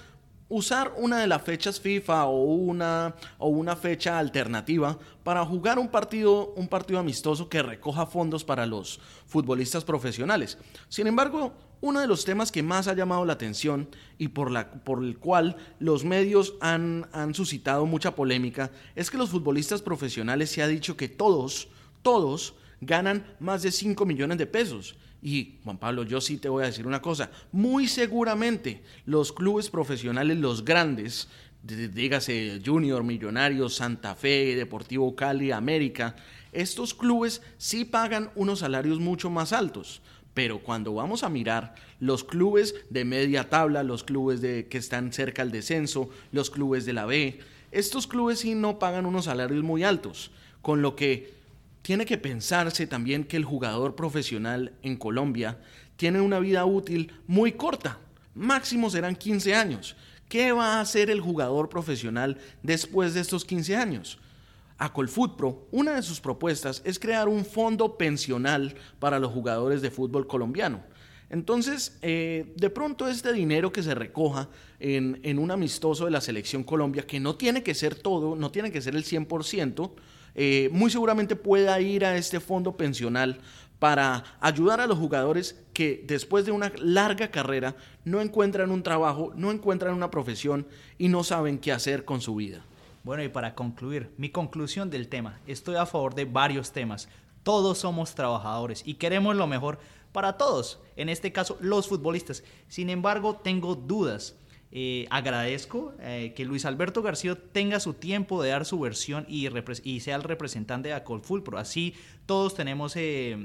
usar una de las fechas FIFA o una, o una fecha alternativa para jugar un partido, un partido amistoso que recoja fondos para los futbolistas profesionales. Sin embargo, uno de los temas que más ha llamado la atención y por, la, por el cual los medios han, han suscitado mucha polémica es que los futbolistas profesionales se ha dicho que todos, todos ganan más de 5 millones de pesos y Juan Pablo, yo sí te voy a decir una cosa, muy seguramente los clubes profesionales, los grandes, dígase Junior, Millonarios, Santa Fe, Deportivo Cali, América, estos clubes sí pagan unos salarios mucho más altos. Pero cuando vamos a mirar los clubes de media tabla, los clubes de, que están cerca al descenso, los clubes de la B, estos clubes sí no pagan unos salarios muy altos, con lo que tiene que pensarse también que el jugador profesional en Colombia tiene una vida útil muy corta, máximo serán 15 años. ¿Qué va a hacer el jugador profesional después de estos 15 años? A Colfutpro, una de sus propuestas es crear un fondo pensional para los jugadores de fútbol colombiano. Entonces, eh, de pronto este dinero que se recoja en, en, un amistoso de la selección Colombia, que no tiene que ser todo, no tiene que ser el 100%, eh, muy seguramente pueda ir a este fondo pensional para ayudar a los jugadores que después de una larga carrera no encuentran un trabajo, no encuentran una profesión y no saben qué hacer con su vida. Bueno, y para concluir, mi conclusión del tema, estoy a favor de varios temas. Todos somos trabajadores y queremos lo mejor para todos, en este caso los futbolistas. Sin embargo, tengo dudas. Eh, agradezco eh, que Luis Alberto García tenga su tiempo de dar su versión y, sea el representante de Acolfulpro. Así todos tenemos eh,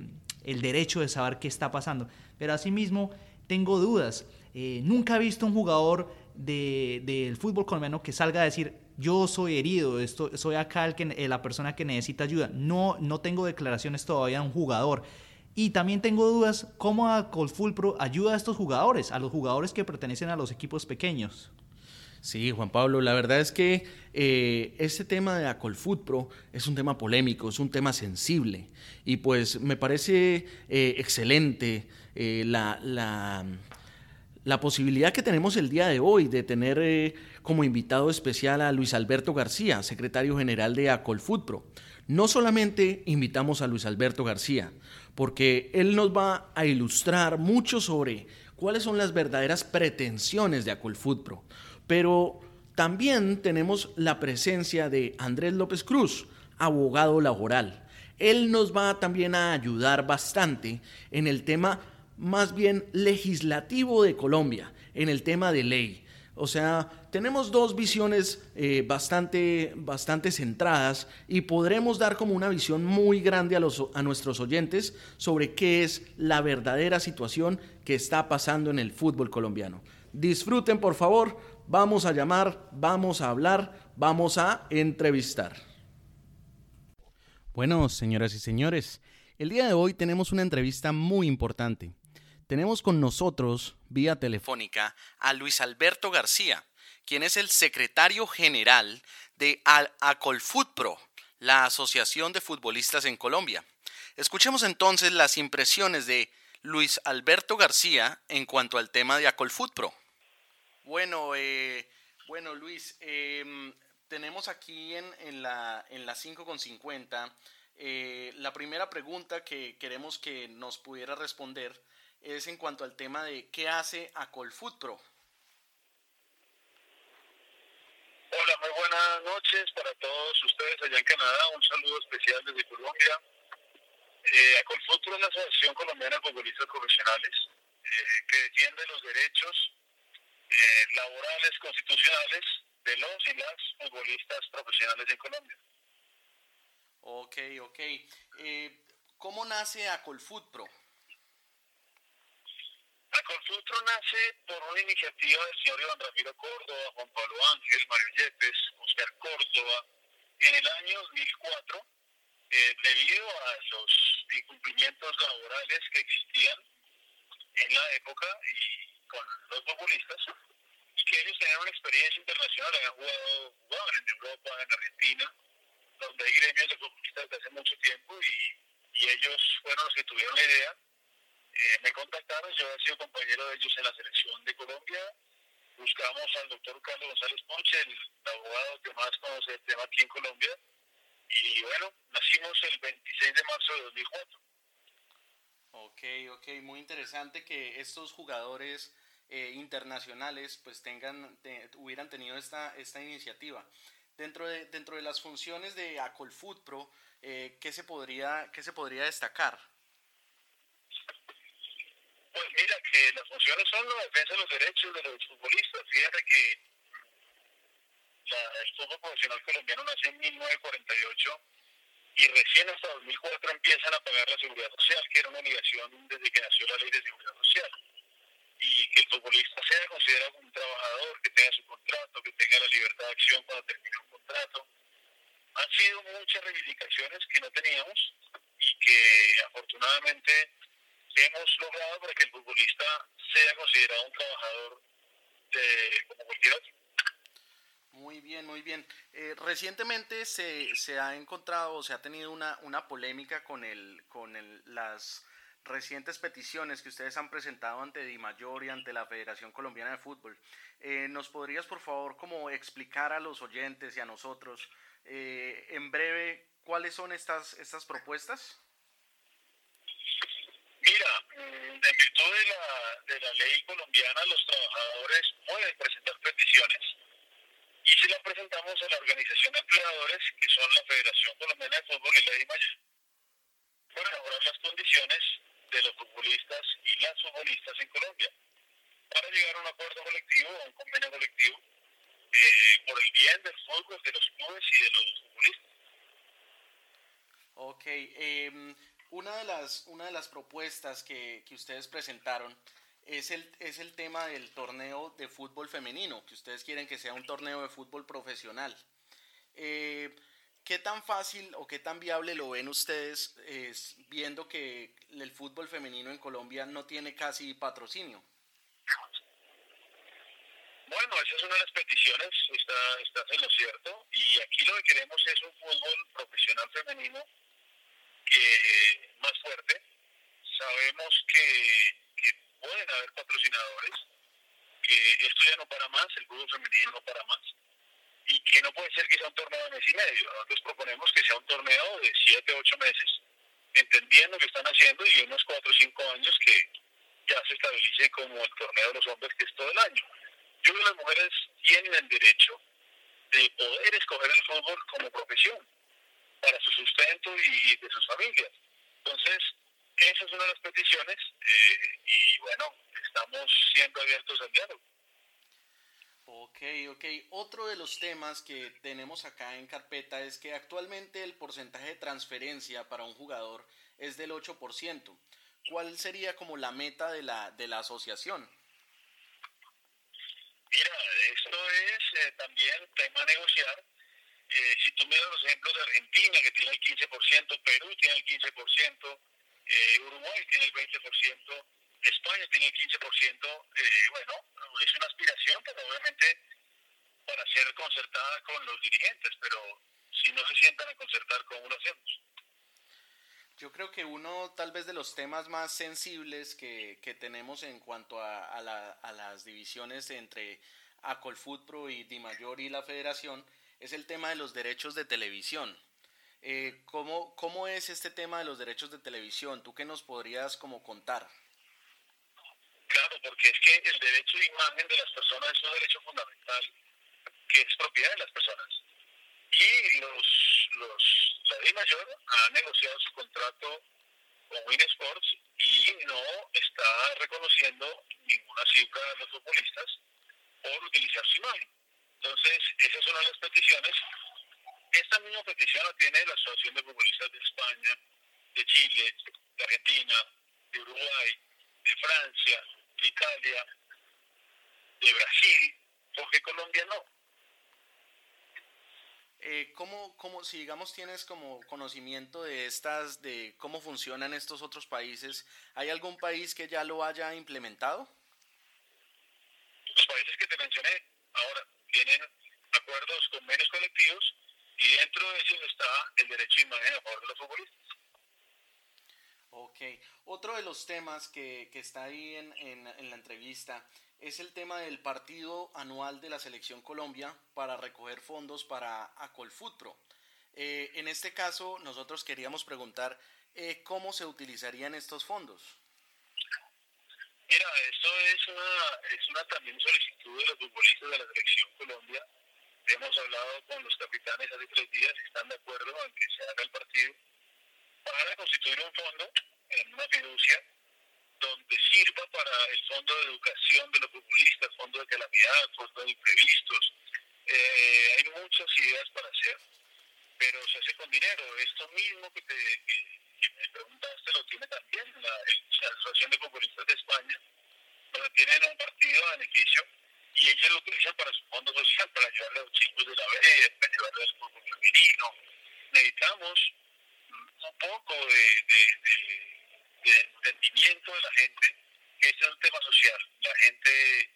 el derecho de saber qué está pasando. Pero asimismo, tengo dudas. nunca he visto un jugador del de, fútbol colombiano que salga a decir, yo soy herido, esto, soy acá el que, la persona que necesita ayuda. No, no tengo declaraciones todavía de un jugador. Y también tengo dudas cómo Acolfulpro ayuda a estos jugadores, a los jugadores que pertenecen a los equipos pequeños. Sí, Juan Pablo, la verdad es que eh, este tema de Acolfutpro es un tema polémico, es un tema sensible y pues me parece eh, excelente eh, la, la, posibilidad que tenemos el día de hoy de tener como invitado especial a Luis Alberto García, secretario general de Acolfutpro. No solamente invitamos a Luis Alberto García, porque él nos va a ilustrar mucho sobre cuáles son las verdaderas pretensiones de Acolfutpro. Pero también tenemos la presencia de Andrés López Cruz, abogado laboral. Él nos va también a ayudar bastante en el tema más bien legislativo de Colombia, en el tema de ley. O sea, tenemos dos visiones eh, bastante, bastante centradas y podremos dar como una visión muy grande a, los, a nuestros oyentes sobre qué es la verdadera situación que está pasando en el fútbol colombiano. Disfruten, por favor. Vamos a llamar, vamos a hablar, vamos a entrevistar. Bueno, señoras y señores, el día de hoy tenemos una entrevista muy importante tenemos con nosotros, vía telefónica, a Luis Alberto García, quien es el secretario general de Acolfutpro, la Asociación de Futbolistas en Colombia. Escuchemos entonces las impresiones de Luis Alberto García en cuanto al tema de Acolfutpro. Bueno, eh, bueno Luis, em, tenemos aquí en, la, en la 5.50 eh, la primera pregunta que queremos que nos pudiera responder es en cuanto al tema de qué hace Acolfood Pro. Hola, muy buenas noches para todos ustedes allá en Canadá. Un saludo especial desde Colombia. Eh, Acolfood Pro es la Asociación Colombiana de Futbolistas Profesionales eh, que defiende los derechos eh, laborales constitucionales de los y las futbolistas profesionales en Colombia. Ok, ok. Eh, ¿Cómo nace Acolfood Pro? La Confutro nace por una iniciativa del señor Iván Ramiro Córdoba, Juan Pablo Ángel, Mario Yepes, Oscar Córdoba, en el año 2004, eh, debido a los incumplimientos laborales que existían en la época y con los futbolistas, y que ellos tenían una experiencia internacional, habían jugado, jugaban en Europa, en Argentina, donde hay gremios de futbolistas desde hace mucho tiempo y ellos fueron los que tuvieron la idea eh, me contactaron, yo he sido compañero de ellos en la selección de Colombia. Buscamos al doctor Carlos González Ponche, el abogado que más conoce el tema aquí en Colombia. Y bueno, nacimos el 26 de marzo de 2004. Ok, ok, muy interesante que estos jugadores eh, internacionales pues tengan, hubieran tenido esta, esta iniciativa. Dentro de, dentro de las funciones de Acolfood Pro, eh, ¿qué, se podría, ¿qué se podría destacar? Pues mira, que las funciones son la defensa de los derechos de los futbolistas. Fíjate que el fútbol profesional colombiano nace en 1948 y recién hasta 2004 empiezan a pagar la seguridad social, que era una obligación desde que nació la ley de seguridad social. Y que el futbolista sea considerado un trabajador, que tenga su contrato, que tenga la libertad de acción cuando termine un contrato. Han sido muchas reivindicaciones que no teníamos y que afortunadamente hemos logrado para que el futbolista sea considerado un trabajador de, como cualquier. Muy bien, muy bien. Eh, recientemente se, se, ha encontrado se ha tenido una, una polémica con, el, con el, las recientes peticiones que ustedes han presentado ante Di Mayor y ante la Federación Colombiana de Fútbol. Eh, ¿Nos podrías, por favor, como explicar a los oyentes y a nosotros eh, en breve cuáles son estas, estas propuestas? Mira, en virtud de la, de la ley colombiana, los trabajadores pueden presentar peticiones y si las presentamos a la organización de empleadores, que son la Federación Colombiana de Fútbol y la DIMAYOR, para mejorar las condiciones de los futbolistas y las futbolistas en Colombia, para llegar a un acuerdo colectivo, a un convenio colectivo, eh, por el bien del fútbol, de los clubes y de los futbolistas. Ok, eh, una, de las, una de las propuestas que, que ustedes presentaron es el, es el tema del torneo de fútbol femenino, que ustedes quieren que sea un torneo de fútbol profesional. Eh, ¿Qué tan fácil o qué tan viable lo ven ustedes es, viendo que el fútbol femenino en Colombia no tiene casi patrocinio? Bueno, esa es una de las peticiones, está, en lo cierto, y aquí lo que queremos es un fútbol profesional femenino más fuerte. Sabemos que, que pueden haber patrocinadores, que esto ya no para más, el fútbol femenino no para más, y que no puede ser que sea un torneo de mes y medio. Nosotros proponemos que sea un torneo de 7, 8 meses, entendiendo que están haciendo y unos 4 o 5 años que ya se estabilice como el torneo de los hombres, que es todo el año. Yo creo que las mujeres tienen el derecho de poder escoger el fútbol como profesión para su sustento y de sus familias. Entonces, esa es una de las peticiones eh, y bueno, estamos siempre abiertos al diálogo. Ok, ok. Otro de los temas que tenemos acá en carpeta es que actualmente el porcentaje de transferencia para un jugador es del 8%. ¿Cuál sería como la meta de la, de la asociación? Mira, esto es eh, también tema a negociar. Eh, si tú miras los ejemplos de Argentina, que tiene el 15%, Perú tiene el 15%, eh, Uruguay tiene el 20%, España tiene el 15%, eh, bueno, es una aspiración, pero obviamente para ser concertada con los dirigentes, pero si no se sientan a concertar, ¿cómo lo hacemos? Yo creo que uno tal vez de los temas más sensibles que, que tenemos en cuanto a, la, a las divisiones entre Acolfutpro y Di Mayor y la federación es el tema de los derechos de televisión. Eh, ¿cómo, ¿Cómo es este tema de los derechos de televisión? ¿Tú qué nos podrías como contar? Claro, porque es que el derecho de imagen de las personas es un derecho fundamental que es propiedad de las personas. Y los, los, la ley mayor ha negociado su contrato con Win Sports y no está reconociendo ninguna cifra de los futbolistas por utilizar su imagen. Entonces, esas son las peticiones. Esta misma petición la tiene la Asociación de Futbolistas de España, de Chile, de Argentina, de Uruguay, de Francia, de Italia, de Brasil, porque Colombia no. Eh, ¿cómo, cómo, si digamos tienes como conocimiento de estas, de cómo funcionan estos otros países, ¿hay algún país que ya lo haya implementado? Los países que te mencioné ahora tienen acuerdos, y dentro de ellos está el derecho de imagen a favor de los futbolistas. Ok, otro de los temas que, que está ahí en, en, en, la entrevista es el tema del partido anual de la Selección Colombia para recoger fondos para Acolfutro. Eh, en este caso, nosotros queríamos preguntar eh, cómo se utilizarían estos fondos. Mira, esto es una, es una también solicitud de los futbolistas de la Selección Colombia. Hemos hablado con los capitanes hace tres días y están de acuerdo en que se haga el partido para constituir un fondo en una fiducia donde sirva para el fondo de educación de los futbolistas, fondo de calamidad, fondo de imprevistos, Eh, hay muchas ideas para hacer, pero se hace con dinero. Esto mismo que, te, que, que me preguntaste lo tiene también la, Asociación de Futbolistas de España, donde tienen un partido de beneficio y ellos lo utilizan para su fondo social, para ayudarle a los chicos de la B, para ayudarle al fútbol femenino. Necesitamos un poco de, de, entendimiento de la gente que este es un tema social. La gente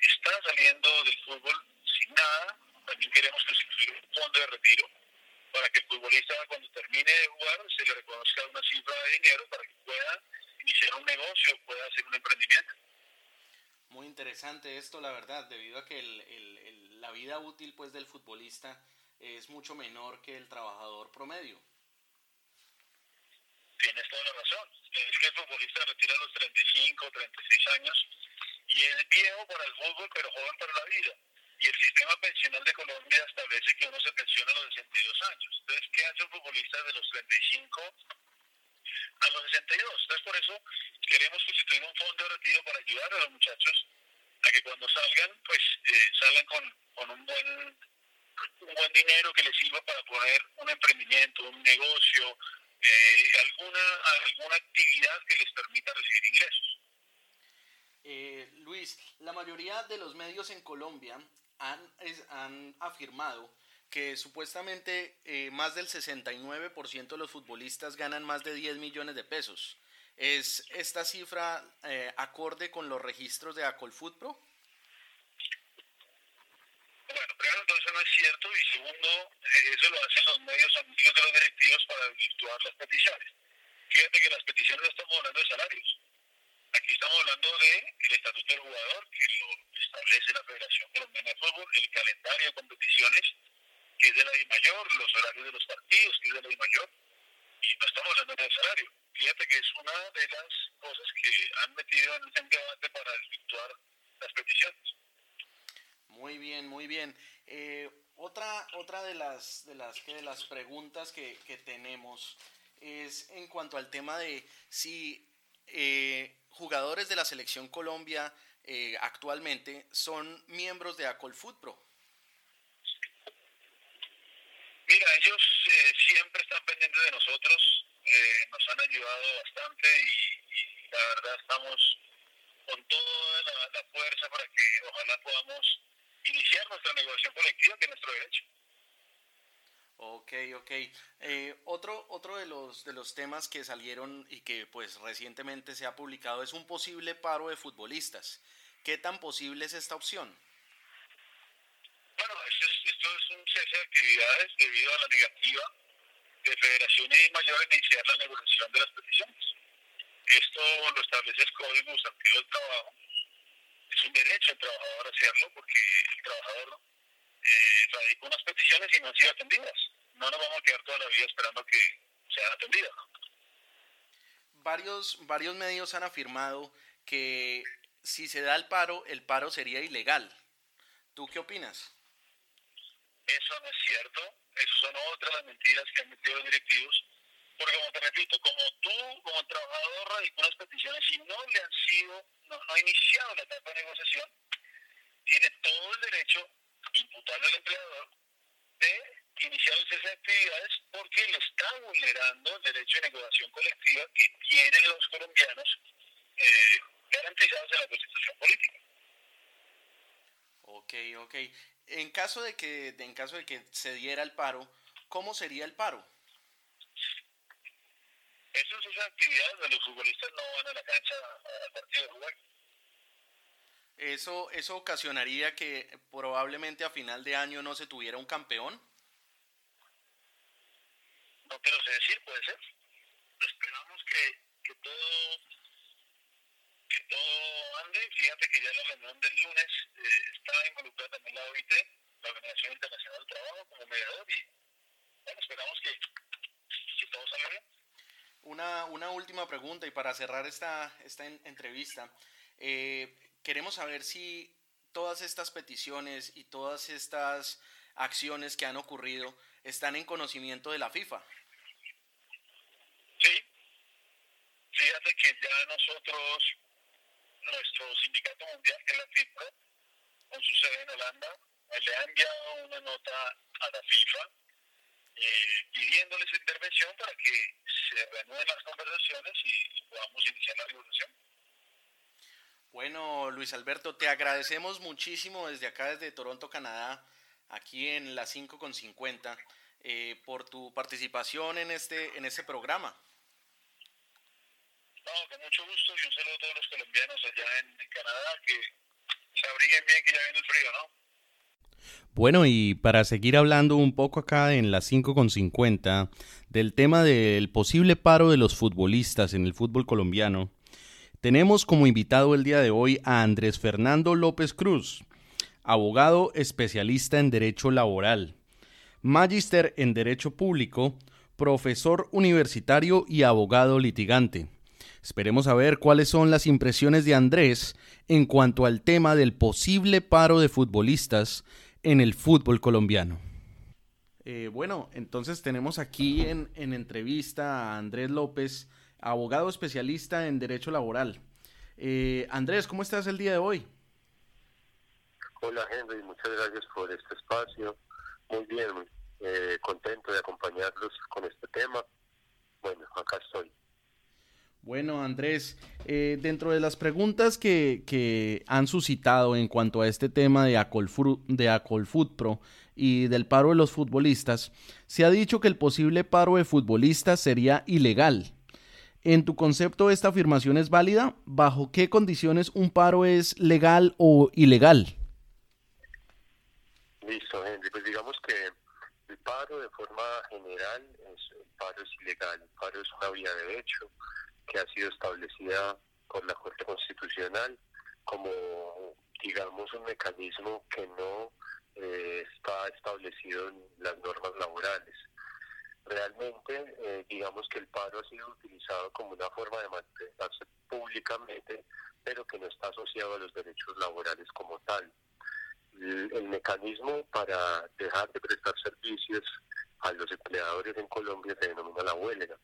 está saliendo del fútbol sin nada. También queremos constituir un fondo de retiro para que el futbolista cuando termine de jugar se le reconozca una cifra de dinero para que pueda iniciar un negocio, pueda hacer un emprendimiento. Muy interesante esto, la verdad, debido a que el, el, el, la vida útil pues del futbolista es mucho menor que el trabajador promedio. Tienes toda la razón. Es que el futbolista retira a los 35, 36 años y es viejo para el fútbol, pero joven para la vida. Y el sistema pensional de Colombia establece que uno se pensiona a los 62 años. Entonces, ¿qué hace un futbolista de los 35 a los 62? Entonces, por eso queremos constituir un fondo de retiro para ayudar a los muchachos a que cuando salgan, pues eh, salgan con, con un buen un buen dinero que les sirva para poner un emprendimiento, un negocio, eh, alguna, alguna actividad que les permita recibir ingresos. Eh, Luis, la mayoría de los medios en Colombia han, es, han afirmado que supuestamente eh, más del 69% de los futbolistas ganan más de 10 millones de pesos. ¿Es esta cifra eh, acorde con los registros de Acolfutpro? Bueno, primero, entonces no es cierto y segundo, eh, eso lo hacen los medios amigos de los directivos para virtuar las peticiones. Fíjate que las peticiones no estamos hablando de salarios. Aquí estamos hablando del de estatuto del jugador, que lo establece la Federación Colombiana de Fútbol, el calendario de competiciones, que es de la I mayor, los horarios de los partidos, que es de la I mayor, y no estamos hablando de salario. Fíjate que es una de las cosas que han metido en el debate para desvirtuar las peticiones. Muy bien, muy bien. Eh, otra otra de las de las de las preguntas que, que, tenemos es en cuanto al tema de si eh, jugadores de la selección Colombia eh, actualmente son miembros de Acolfutpro. Mira, ellos eh, siempre están pendientes de nosotros, nos han ayudado bastante y, la verdad estamos con toda la, la fuerza para que ojalá podamos iniciar nuestra negociación colectiva, que es nuestro derecho. Ok, ok. Eh, otro otro de, los, de los temas que salieron y que pues recientemente se ha publicado es un posible paro de futbolistas. ¿Qué tan posible es esta opción? Esto es, un cese de actividades debido a la negativa de federaciones mayores a iniciar la negociación de las peticiones. Esto lo establece el Código Sustantivo del Trabajo es un derecho del trabajador hacerlo porque el trabajador eh, radica unas peticiones y no han sido atendidas. No nos vamos a quedar toda la vida esperando que sean atendidas. Varios, varios medios han afirmado que si se da el paro, el paro sería ilegal. ¿Tú qué opinas? Eso no es cierto. Esas son otras las mentiras que han metido los directivos. Porque como te repito, como tú, como trabajador, radicó unas peticiones y no le han sido no, ha iniciado la etapa de negociación, tiene todo el derecho, imputable al empleador, de iniciar de actividades porque le está vulnerando el derecho de negociación colectiva que tienen los colombianos eh, garantizados en la Constitución política. Ok, ok. En caso de que, en caso de que se diera el paro, ¿cómo sería el paro? Esas son actividades donde los futbolistas no van a la cancha al partido de jugar. ¿Eso, ¿Eso ocasionaría que probablemente a final de año no se tuviera un campeón? No te lo sé decir, puede ser. Esperamos que, que todo todo ande. Fíjate que ya la reunión del lunes eh, está involucrada también la OIT, la Organización Internacional del Trabajo, como mediador y bueno, esperamos que, que todo salga bien. Una, una última pregunta y para cerrar esta, esta en, entrevista. Eh, queremos saber si todas estas peticiones y todas estas acciones que han ocurrido están en conocimiento de la FIFA. Sí. Fíjate que ya nosotros, nuestro sindicato mundial, que es la FIFA, con su sede en Holanda, le ha enviado una nota a la FIFA eh, pidiéndole su intervención para que se reanuden las conversaciones y, podamos iniciar la negociación. Bueno, Luis Alberto, te agradecemos muchísimo desde acá, desde Toronto, Canadá, aquí en la 5 con 50, eh, por tu participación en este, en este programa. Con mucho gusto y un saludo a todos los colombianos allá en, Canadá que se abriguen bien que ya viene el frío, ¿no? Bueno, y para seguir hablando un poco acá en la 5 con 50 del tema del posible paro de los futbolistas en el fútbol colombiano, tenemos como invitado el día de hoy a Andrés Fernando López Cruz, abogado especialista en Derecho Laboral, magíster en Derecho Público, profesor universitario y abogado litigante. Esperemos a ver cuáles son las impresiones de Andrés en cuanto al tema del posible paro de futbolistas en el fútbol colombiano. Eh, bueno, entonces tenemos aquí en, en entrevista a Andrés López, abogado especialista en Derecho Laboral. Eh, Andrés, ¿cómo estás el día de hoy? Hola Henry, muchas gracias por este espacio. Muy bien, muy, eh, contento de acompañarlos con este tema. Bueno, acá estoy. Bueno, Andrés, eh, dentro de las preguntas que, han suscitado en cuanto a este tema de Acolfru, de Acolfutpro y del paro de los futbolistas, se ha dicho que el posible paro de futbolistas sería ilegal. En tu concepto, ¿esta afirmación es válida? ¿Bajo qué condiciones un paro es legal o ilegal? Listo, Henry. Pues digamos que el paro de forma general, es, el paro es ilegal. El paro es una vía de hecho que ha sido establecida por la Corte Constitucional como, digamos, un mecanismo que no eh, está establecido en las normas laborales. Realmente, eh, digamos que el paro ha sido utilizado como una forma de manifestarse públicamente, pero que no está asociado a los derechos laborales como tal. El, el mecanismo para dejar de prestar servicios a los empleadores en Colombia se denomina la huelga.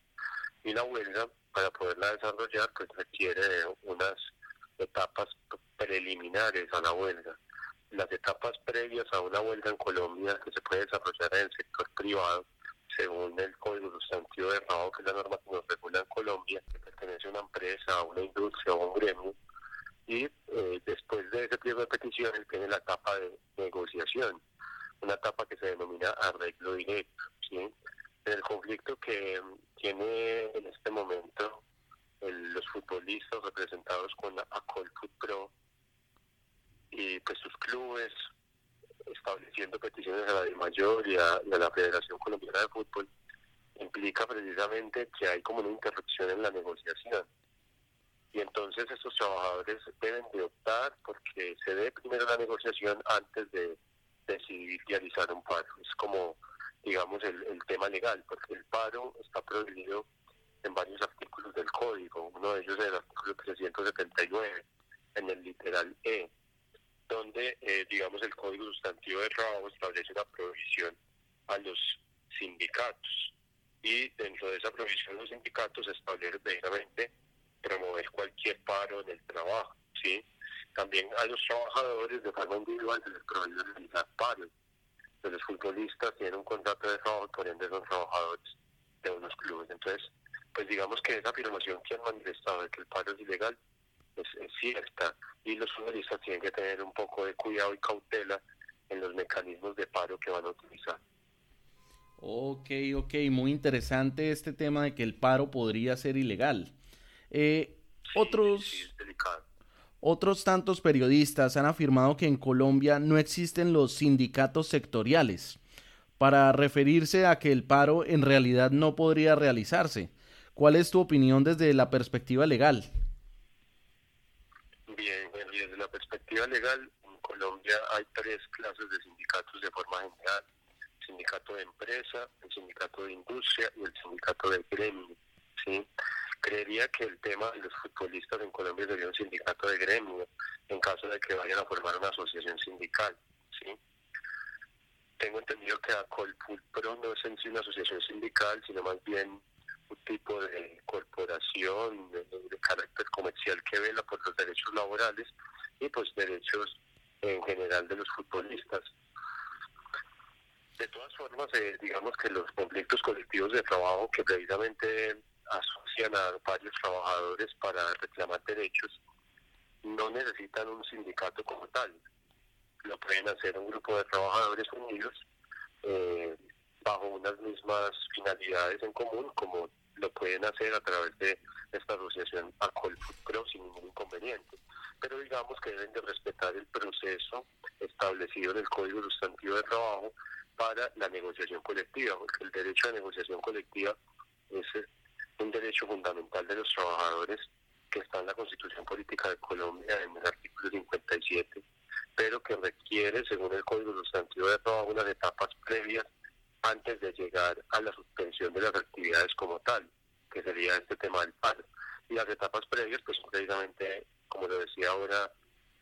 Y la huelga, para poderla desarrollar, pues requiere unas etapas preliminares a la huelga. Las etapas previas a una huelga en Colombia que se puede desarrollar en el sector privado, según el Código Sustantivo de Trabajo, que es la norma que nos regula en Colombia, que pertenece a una empresa, a una industria o a un gremio, y eh, después de ese pliego de peticiones viene la etapa de negociación, una etapa que se denomina arreglo directo. En el conflicto que tiene en este momento el, los futbolistas representados con Acol Food Pro y pues sus clubes estableciendo peticiones a la Mayor y a, la Federación Colombiana de Fútbol implica precisamente que hay como una interrupción en la negociación y entonces estos trabajadores deben de optar porque se dé primero la negociación antes de decidir realizar un paro. Es como, digamos, el, el, tema legal, porque el paro está prohibido en varios artículos del código. Uno de ellos es el artículo 379, en el literal E, donde, eh, digamos, el código sustantivo de trabajo establece una prohibición a los sindicatos. Y dentro de esa prohibición los sindicatos establece precisamente promover cualquier paro en el trabajo, ¿sí? También a los trabajadores de forma individual se les prohíbe realizar paros. Los futbolistas tienen un contrato de trabajo, por ende son trabajadores de unos clubes. Entonces, pues digamos que esa afirmación que han manifestado de que el paro es ilegal es, es cierta y los futbolistas tienen que tener un poco de cuidado y cautela en los mecanismos de paro que van a utilizar. Ok, ok, muy interesante este tema de que el paro podría ser ilegal. Eh, Sí, otros, sí, es delicado. Otros tantos periodistas han afirmado que en Colombia no existen los sindicatos sectoriales para referirse a que el paro en realidad no podría realizarse. ¿Cuál es tu opinión desde la perspectiva legal? Bien, desde la perspectiva legal, en Colombia hay tres clases de sindicatos de forma general. El sindicato de empresa, el sindicato de industria y el sindicato de gremio. ¿sí? Creería que el tema de los futbolistas en Colombia sería un sindicato de gremio en caso de que vayan a formar una asociación sindical. ¿sí? Tengo entendido que Acolpulpro no es en sí una asociación sindical, sino más bien un tipo de corporación de, carácter comercial que vela por los derechos laborales y pues derechos en general de los futbolistas. De todas formas, eh, digamos que los conflictos colectivos de trabajo que precisamente asocian a varios trabajadores para reclamar derechos no necesitan un sindicato como tal. Lo pueden hacer un grupo de trabajadores unidos eh, bajo unas mismas finalidades en común, como lo pueden hacer a través de esta asociación Alcohol Pro sin ningún inconveniente. Pero digamos que deben de respetar el proceso establecido en el Código Sustantivo de Trabajo para la negociación colectiva, porque el derecho a negociación colectiva es un derecho fundamental de los trabajadores que está en la Constitución Política de Colombia en el artículo 57, pero que requiere, según el Código Sustantivo de Trabajo, unas etapas previas antes de llegar a la suspensión de las actividades como tal, que sería este tema del paro. Y las etapas previas, pues precisamente, como lo decía ahora,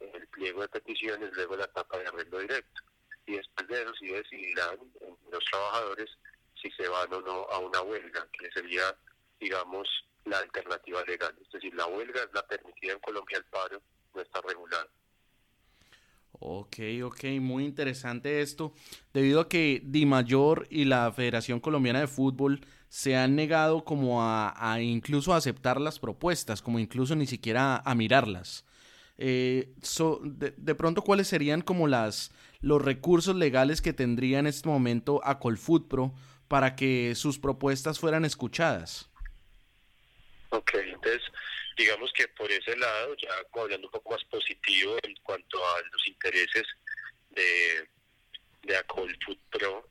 el pliego de peticiones, luego la etapa de arreglo directo y después de eso sí decidirán los trabajadores si se van o no a una huelga, que sería, digamos, la alternativa legal. Es decir, la huelga es la permitida en Colombia, el paro no está regulado. Ok, ok, muy interesante esto. Debido a que Di Mayor y la Federación Colombiana de Fútbol se han negado como a, incluso a aceptar las propuestas, como incluso ni siquiera a, mirarlas. Eh, de, pronto, ¿cuáles serían como las, los recursos legales que tendría en este momento a Colfutpro para que sus propuestas fueran escuchadas. Ok, entonces digamos que por ese lado, ya hablando un poco más positivo en cuanto a los intereses de, de Acol Pro,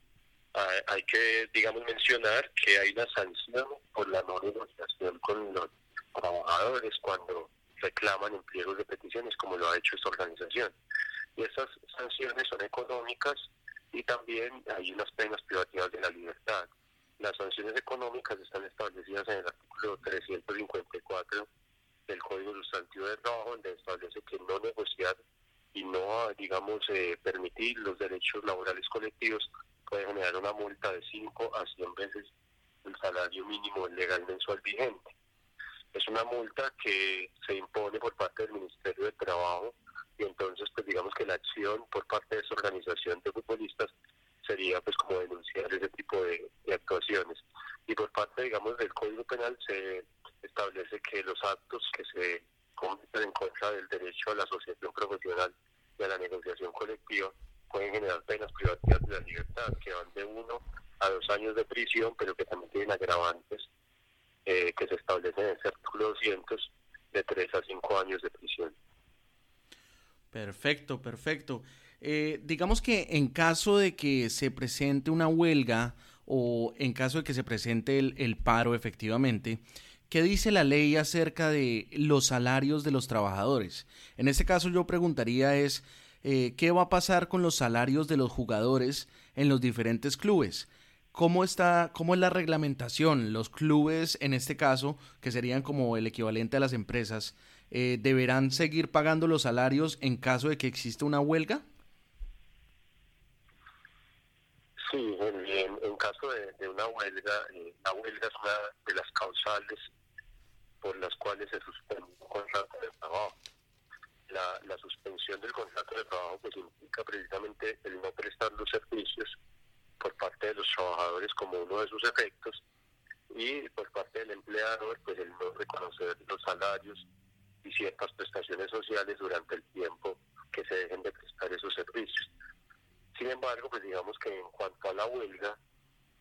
hay que, digamos, mencionar que hay una sanción por la no negociación con los trabajadores cuando reclaman empleos de peticiones, como lo ha hecho esta organización y esas sanciones son económicas y también hay unas penas privativas de la libertad. Las sanciones económicas están establecidas en el artículo 354 del Código Sustantivo de Trabajo, donde establece que no negociar y no, digamos, eh, permitir los derechos laborales colectivos puede generar una multa de 5 a 100 veces el salario mínimo legal mensual vigente. Es una multa que se impone por parte del Ministerio de Trabajo y entonces pues digamos que la acción por parte de esa organización de futbolistas sería pues como denunciar ese tipo de, actuaciones y por parte digamos del Código Penal se establece que los actos que se cometen en contra del derecho a la asociación profesional y a la negociación colectiva pueden generar penas privativas de la libertad que van de uno a dos años de prisión pero que también tienen agravantes eh, que se establecen en el artículo 200 de tres a cinco años de prisión. Perfecto, perfecto. Eh, digamos que en caso de que se presente una huelga o en caso de que se presente el, paro efectivamente, ¿qué dice la ley acerca de los salarios de los trabajadores? En este caso yo preguntaría es, eh, ¿qué va a pasar con los salarios de los jugadores en los diferentes clubes? ¿Cómo está, cómo es la reglamentación? Los clubes, en este caso, que serían como el equivalente a las empresas, eh, deberán seguir pagando los salarios en caso de que exista una huelga? Sí, en, caso de, una huelga, eh, la huelga es una de las causales por las cuales se suspende un contrato de trabajo. La, la suspensión del contrato de trabajo pues implica precisamente el no prestar los servicios por parte de los trabajadores como uno de sus efectos y por parte del empleador pues el no reconocer los salarios y ciertas prestaciones sociales durante el tiempo que se dejen de prestar esos servicios. Sin embargo, pues digamos que en cuanto a la huelga,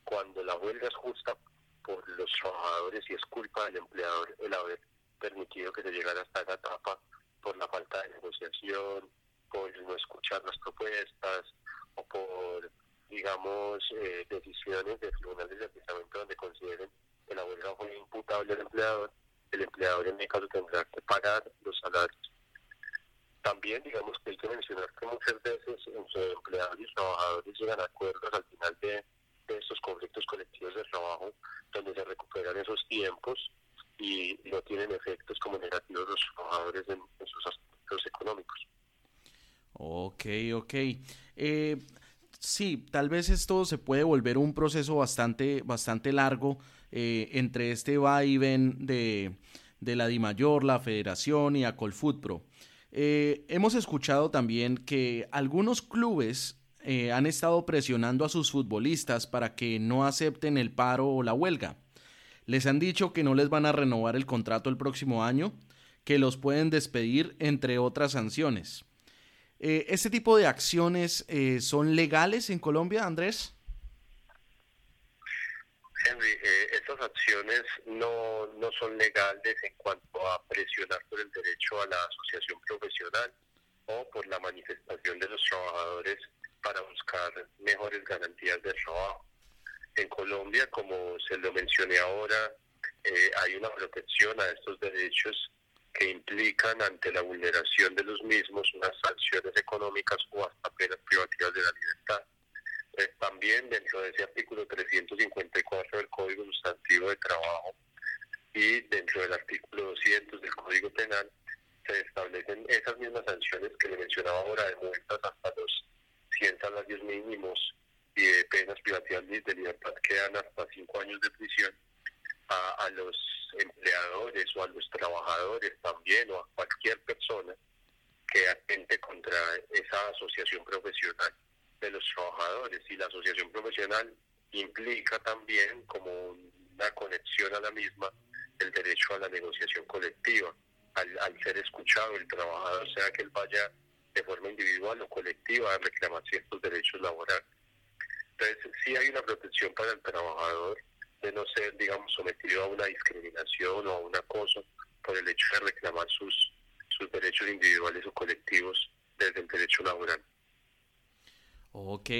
cuando la huelga es justa por los trabajadores y es culpa del empleador el haber permitido que se llegara hasta esa etapa por la falta de negociación, por no escuchar las propuestas o por, digamos, eh, decisiones de tribunales de aplicamiento donde consideren que la huelga fue imputable al empleador, el empleador en mi caso tendrá que pagar los salarios. También, digamos que hay que mencionar que muchas veces entre empleados y trabajadores llegan a acuerdos al final de, estos conflictos colectivos de trabajo, donde se recuperan esos tiempos y no tienen efectos como negativos los trabajadores en, sus aspectos económicos. Ok, ok. Eh, sí, tal vez esto se puede volver un proceso bastante, bastante largo eh, entre este va y ven de, de la DIMAYOR, la Federación y a Colfutpro. Eh, hemos escuchado también que algunos clubes eh, han estado presionando a sus futbolistas para que no acepten el paro o la huelga. Les han dicho que no les van a renovar el contrato el próximo año, que los pueden despedir, entre otras sanciones. Eh, ¿Este tipo de acciones son legales en Colombia, Andrés? Henry, eh, estas acciones no, no son legales en cuanto a presionar por el derecho a la asociación profesional o por la manifestación de los trabajadores para buscar mejores garantías de trabajo. En Colombia, como se lo mencioné ahora, eh, hay una protección a estos derechos que implican ante la vulneración de los mismos unas sanciones económicas o hasta penas privativas de la libertad. Eh, también dentro de ese artículo 354 del Código Sustantivo de Trabajo y dentro del artículo 200 del Código Penal se establecen esas mismas sanciones que le mencionaba ahora de multas hasta los 100 salarios mínimos y de penas privativas de libertad que dan hasta 5 años de prisión a, a los empleadores o a los trabajadores también o a cualquier persona que atente contra esa asociación profesional de los trabajadores y la asociación profesional implica también como una conexión a la misma el derecho a la negociación colectiva al, ser escuchado el trabajador sea que él vaya de forma individual o colectiva a reclamar ciertos derechos laborales entonces sí hay una protección para el trabajador de no ser, digamos, sometido a una discriminación o a un acoso por el hecho de reclamar sus, sus derechos individuales o colectivos desde el derecho laboral. Ok,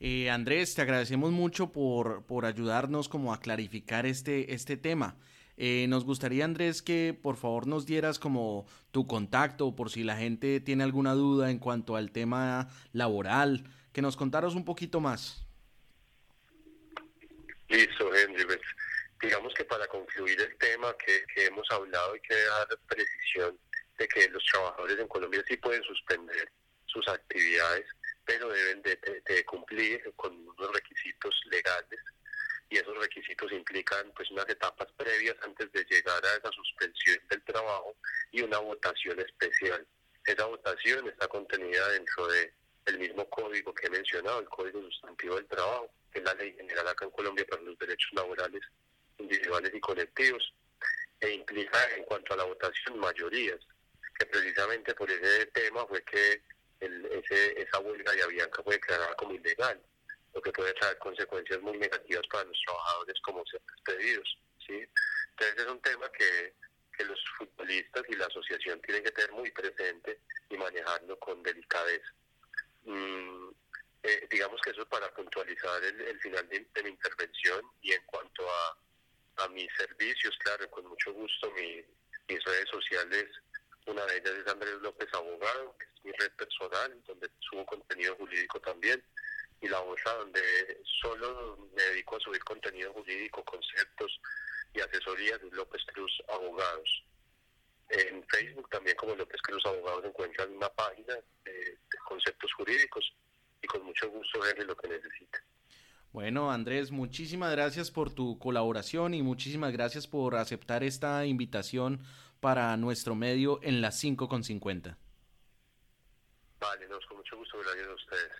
eh, Andrés, te agradecemos mucho por, por ayudarnos como a clarificar este, este tema. Eh, nos gustaría, Andrés, que por favor nos dieras como tu contacto por si la gente tiene alguna duda en cuanto al tema laboral, que nos contaras un poquito más. Listo, Henry. Pues, digamos que para concluir el tema que, hemos hablado hay que dar precisión de que los trabajadores en Colombia sí pueden suspender sus actividades, pero deben de, de- de cumplir con unos requisitos legales y esos requisitos implican pues unas etapas previas antes de llegar a esa suspensión del trabajo y una votación especial. Esa votación está contenida dentro de el mismo código que he mencionado, el Código Sustantivo del Trabajo, que es la ley general acá en Colombia para los derechos laborales individuales y colectivos, e implica en cuanto a la votación mayorías, que precisamente por ese tema fue que el- ese, esa huelga de Avianca fue declarada como ilegal, lo que puede traer consecuencias muy negativas para los trabajadores como ser despedidos. ¿sí? Entonces es un tema que, que los futbolistas y la asociación tienen que tener muy presente y manejarlo con delicadeza. Mm, eh, digamos que eso es para puntualizar el, final de, de mi intervención y en cuanto a, a mis servicios, claro, con mucho gusto mi- mis redes sociales, una de ellas es Andrés López Abogado, que es mi red personal, donde subo contenido jurídico también, y la otra donde solo me dedico a subir contenido jurídico, conceptos y asesorías es López Cruz Abogados. En Facebook también como López Cruz Abogados encuentran una página de, conceptos jurídicos y con mucho gusto verle lo que necesite. Bueno, Andrés, muchísimas gracias por tu colaboración y muchísimas gracias por aceptar esta invitación para nuestro medio en las 5 con 50. Vale, nos con mucho gusto, gracias a ustedes.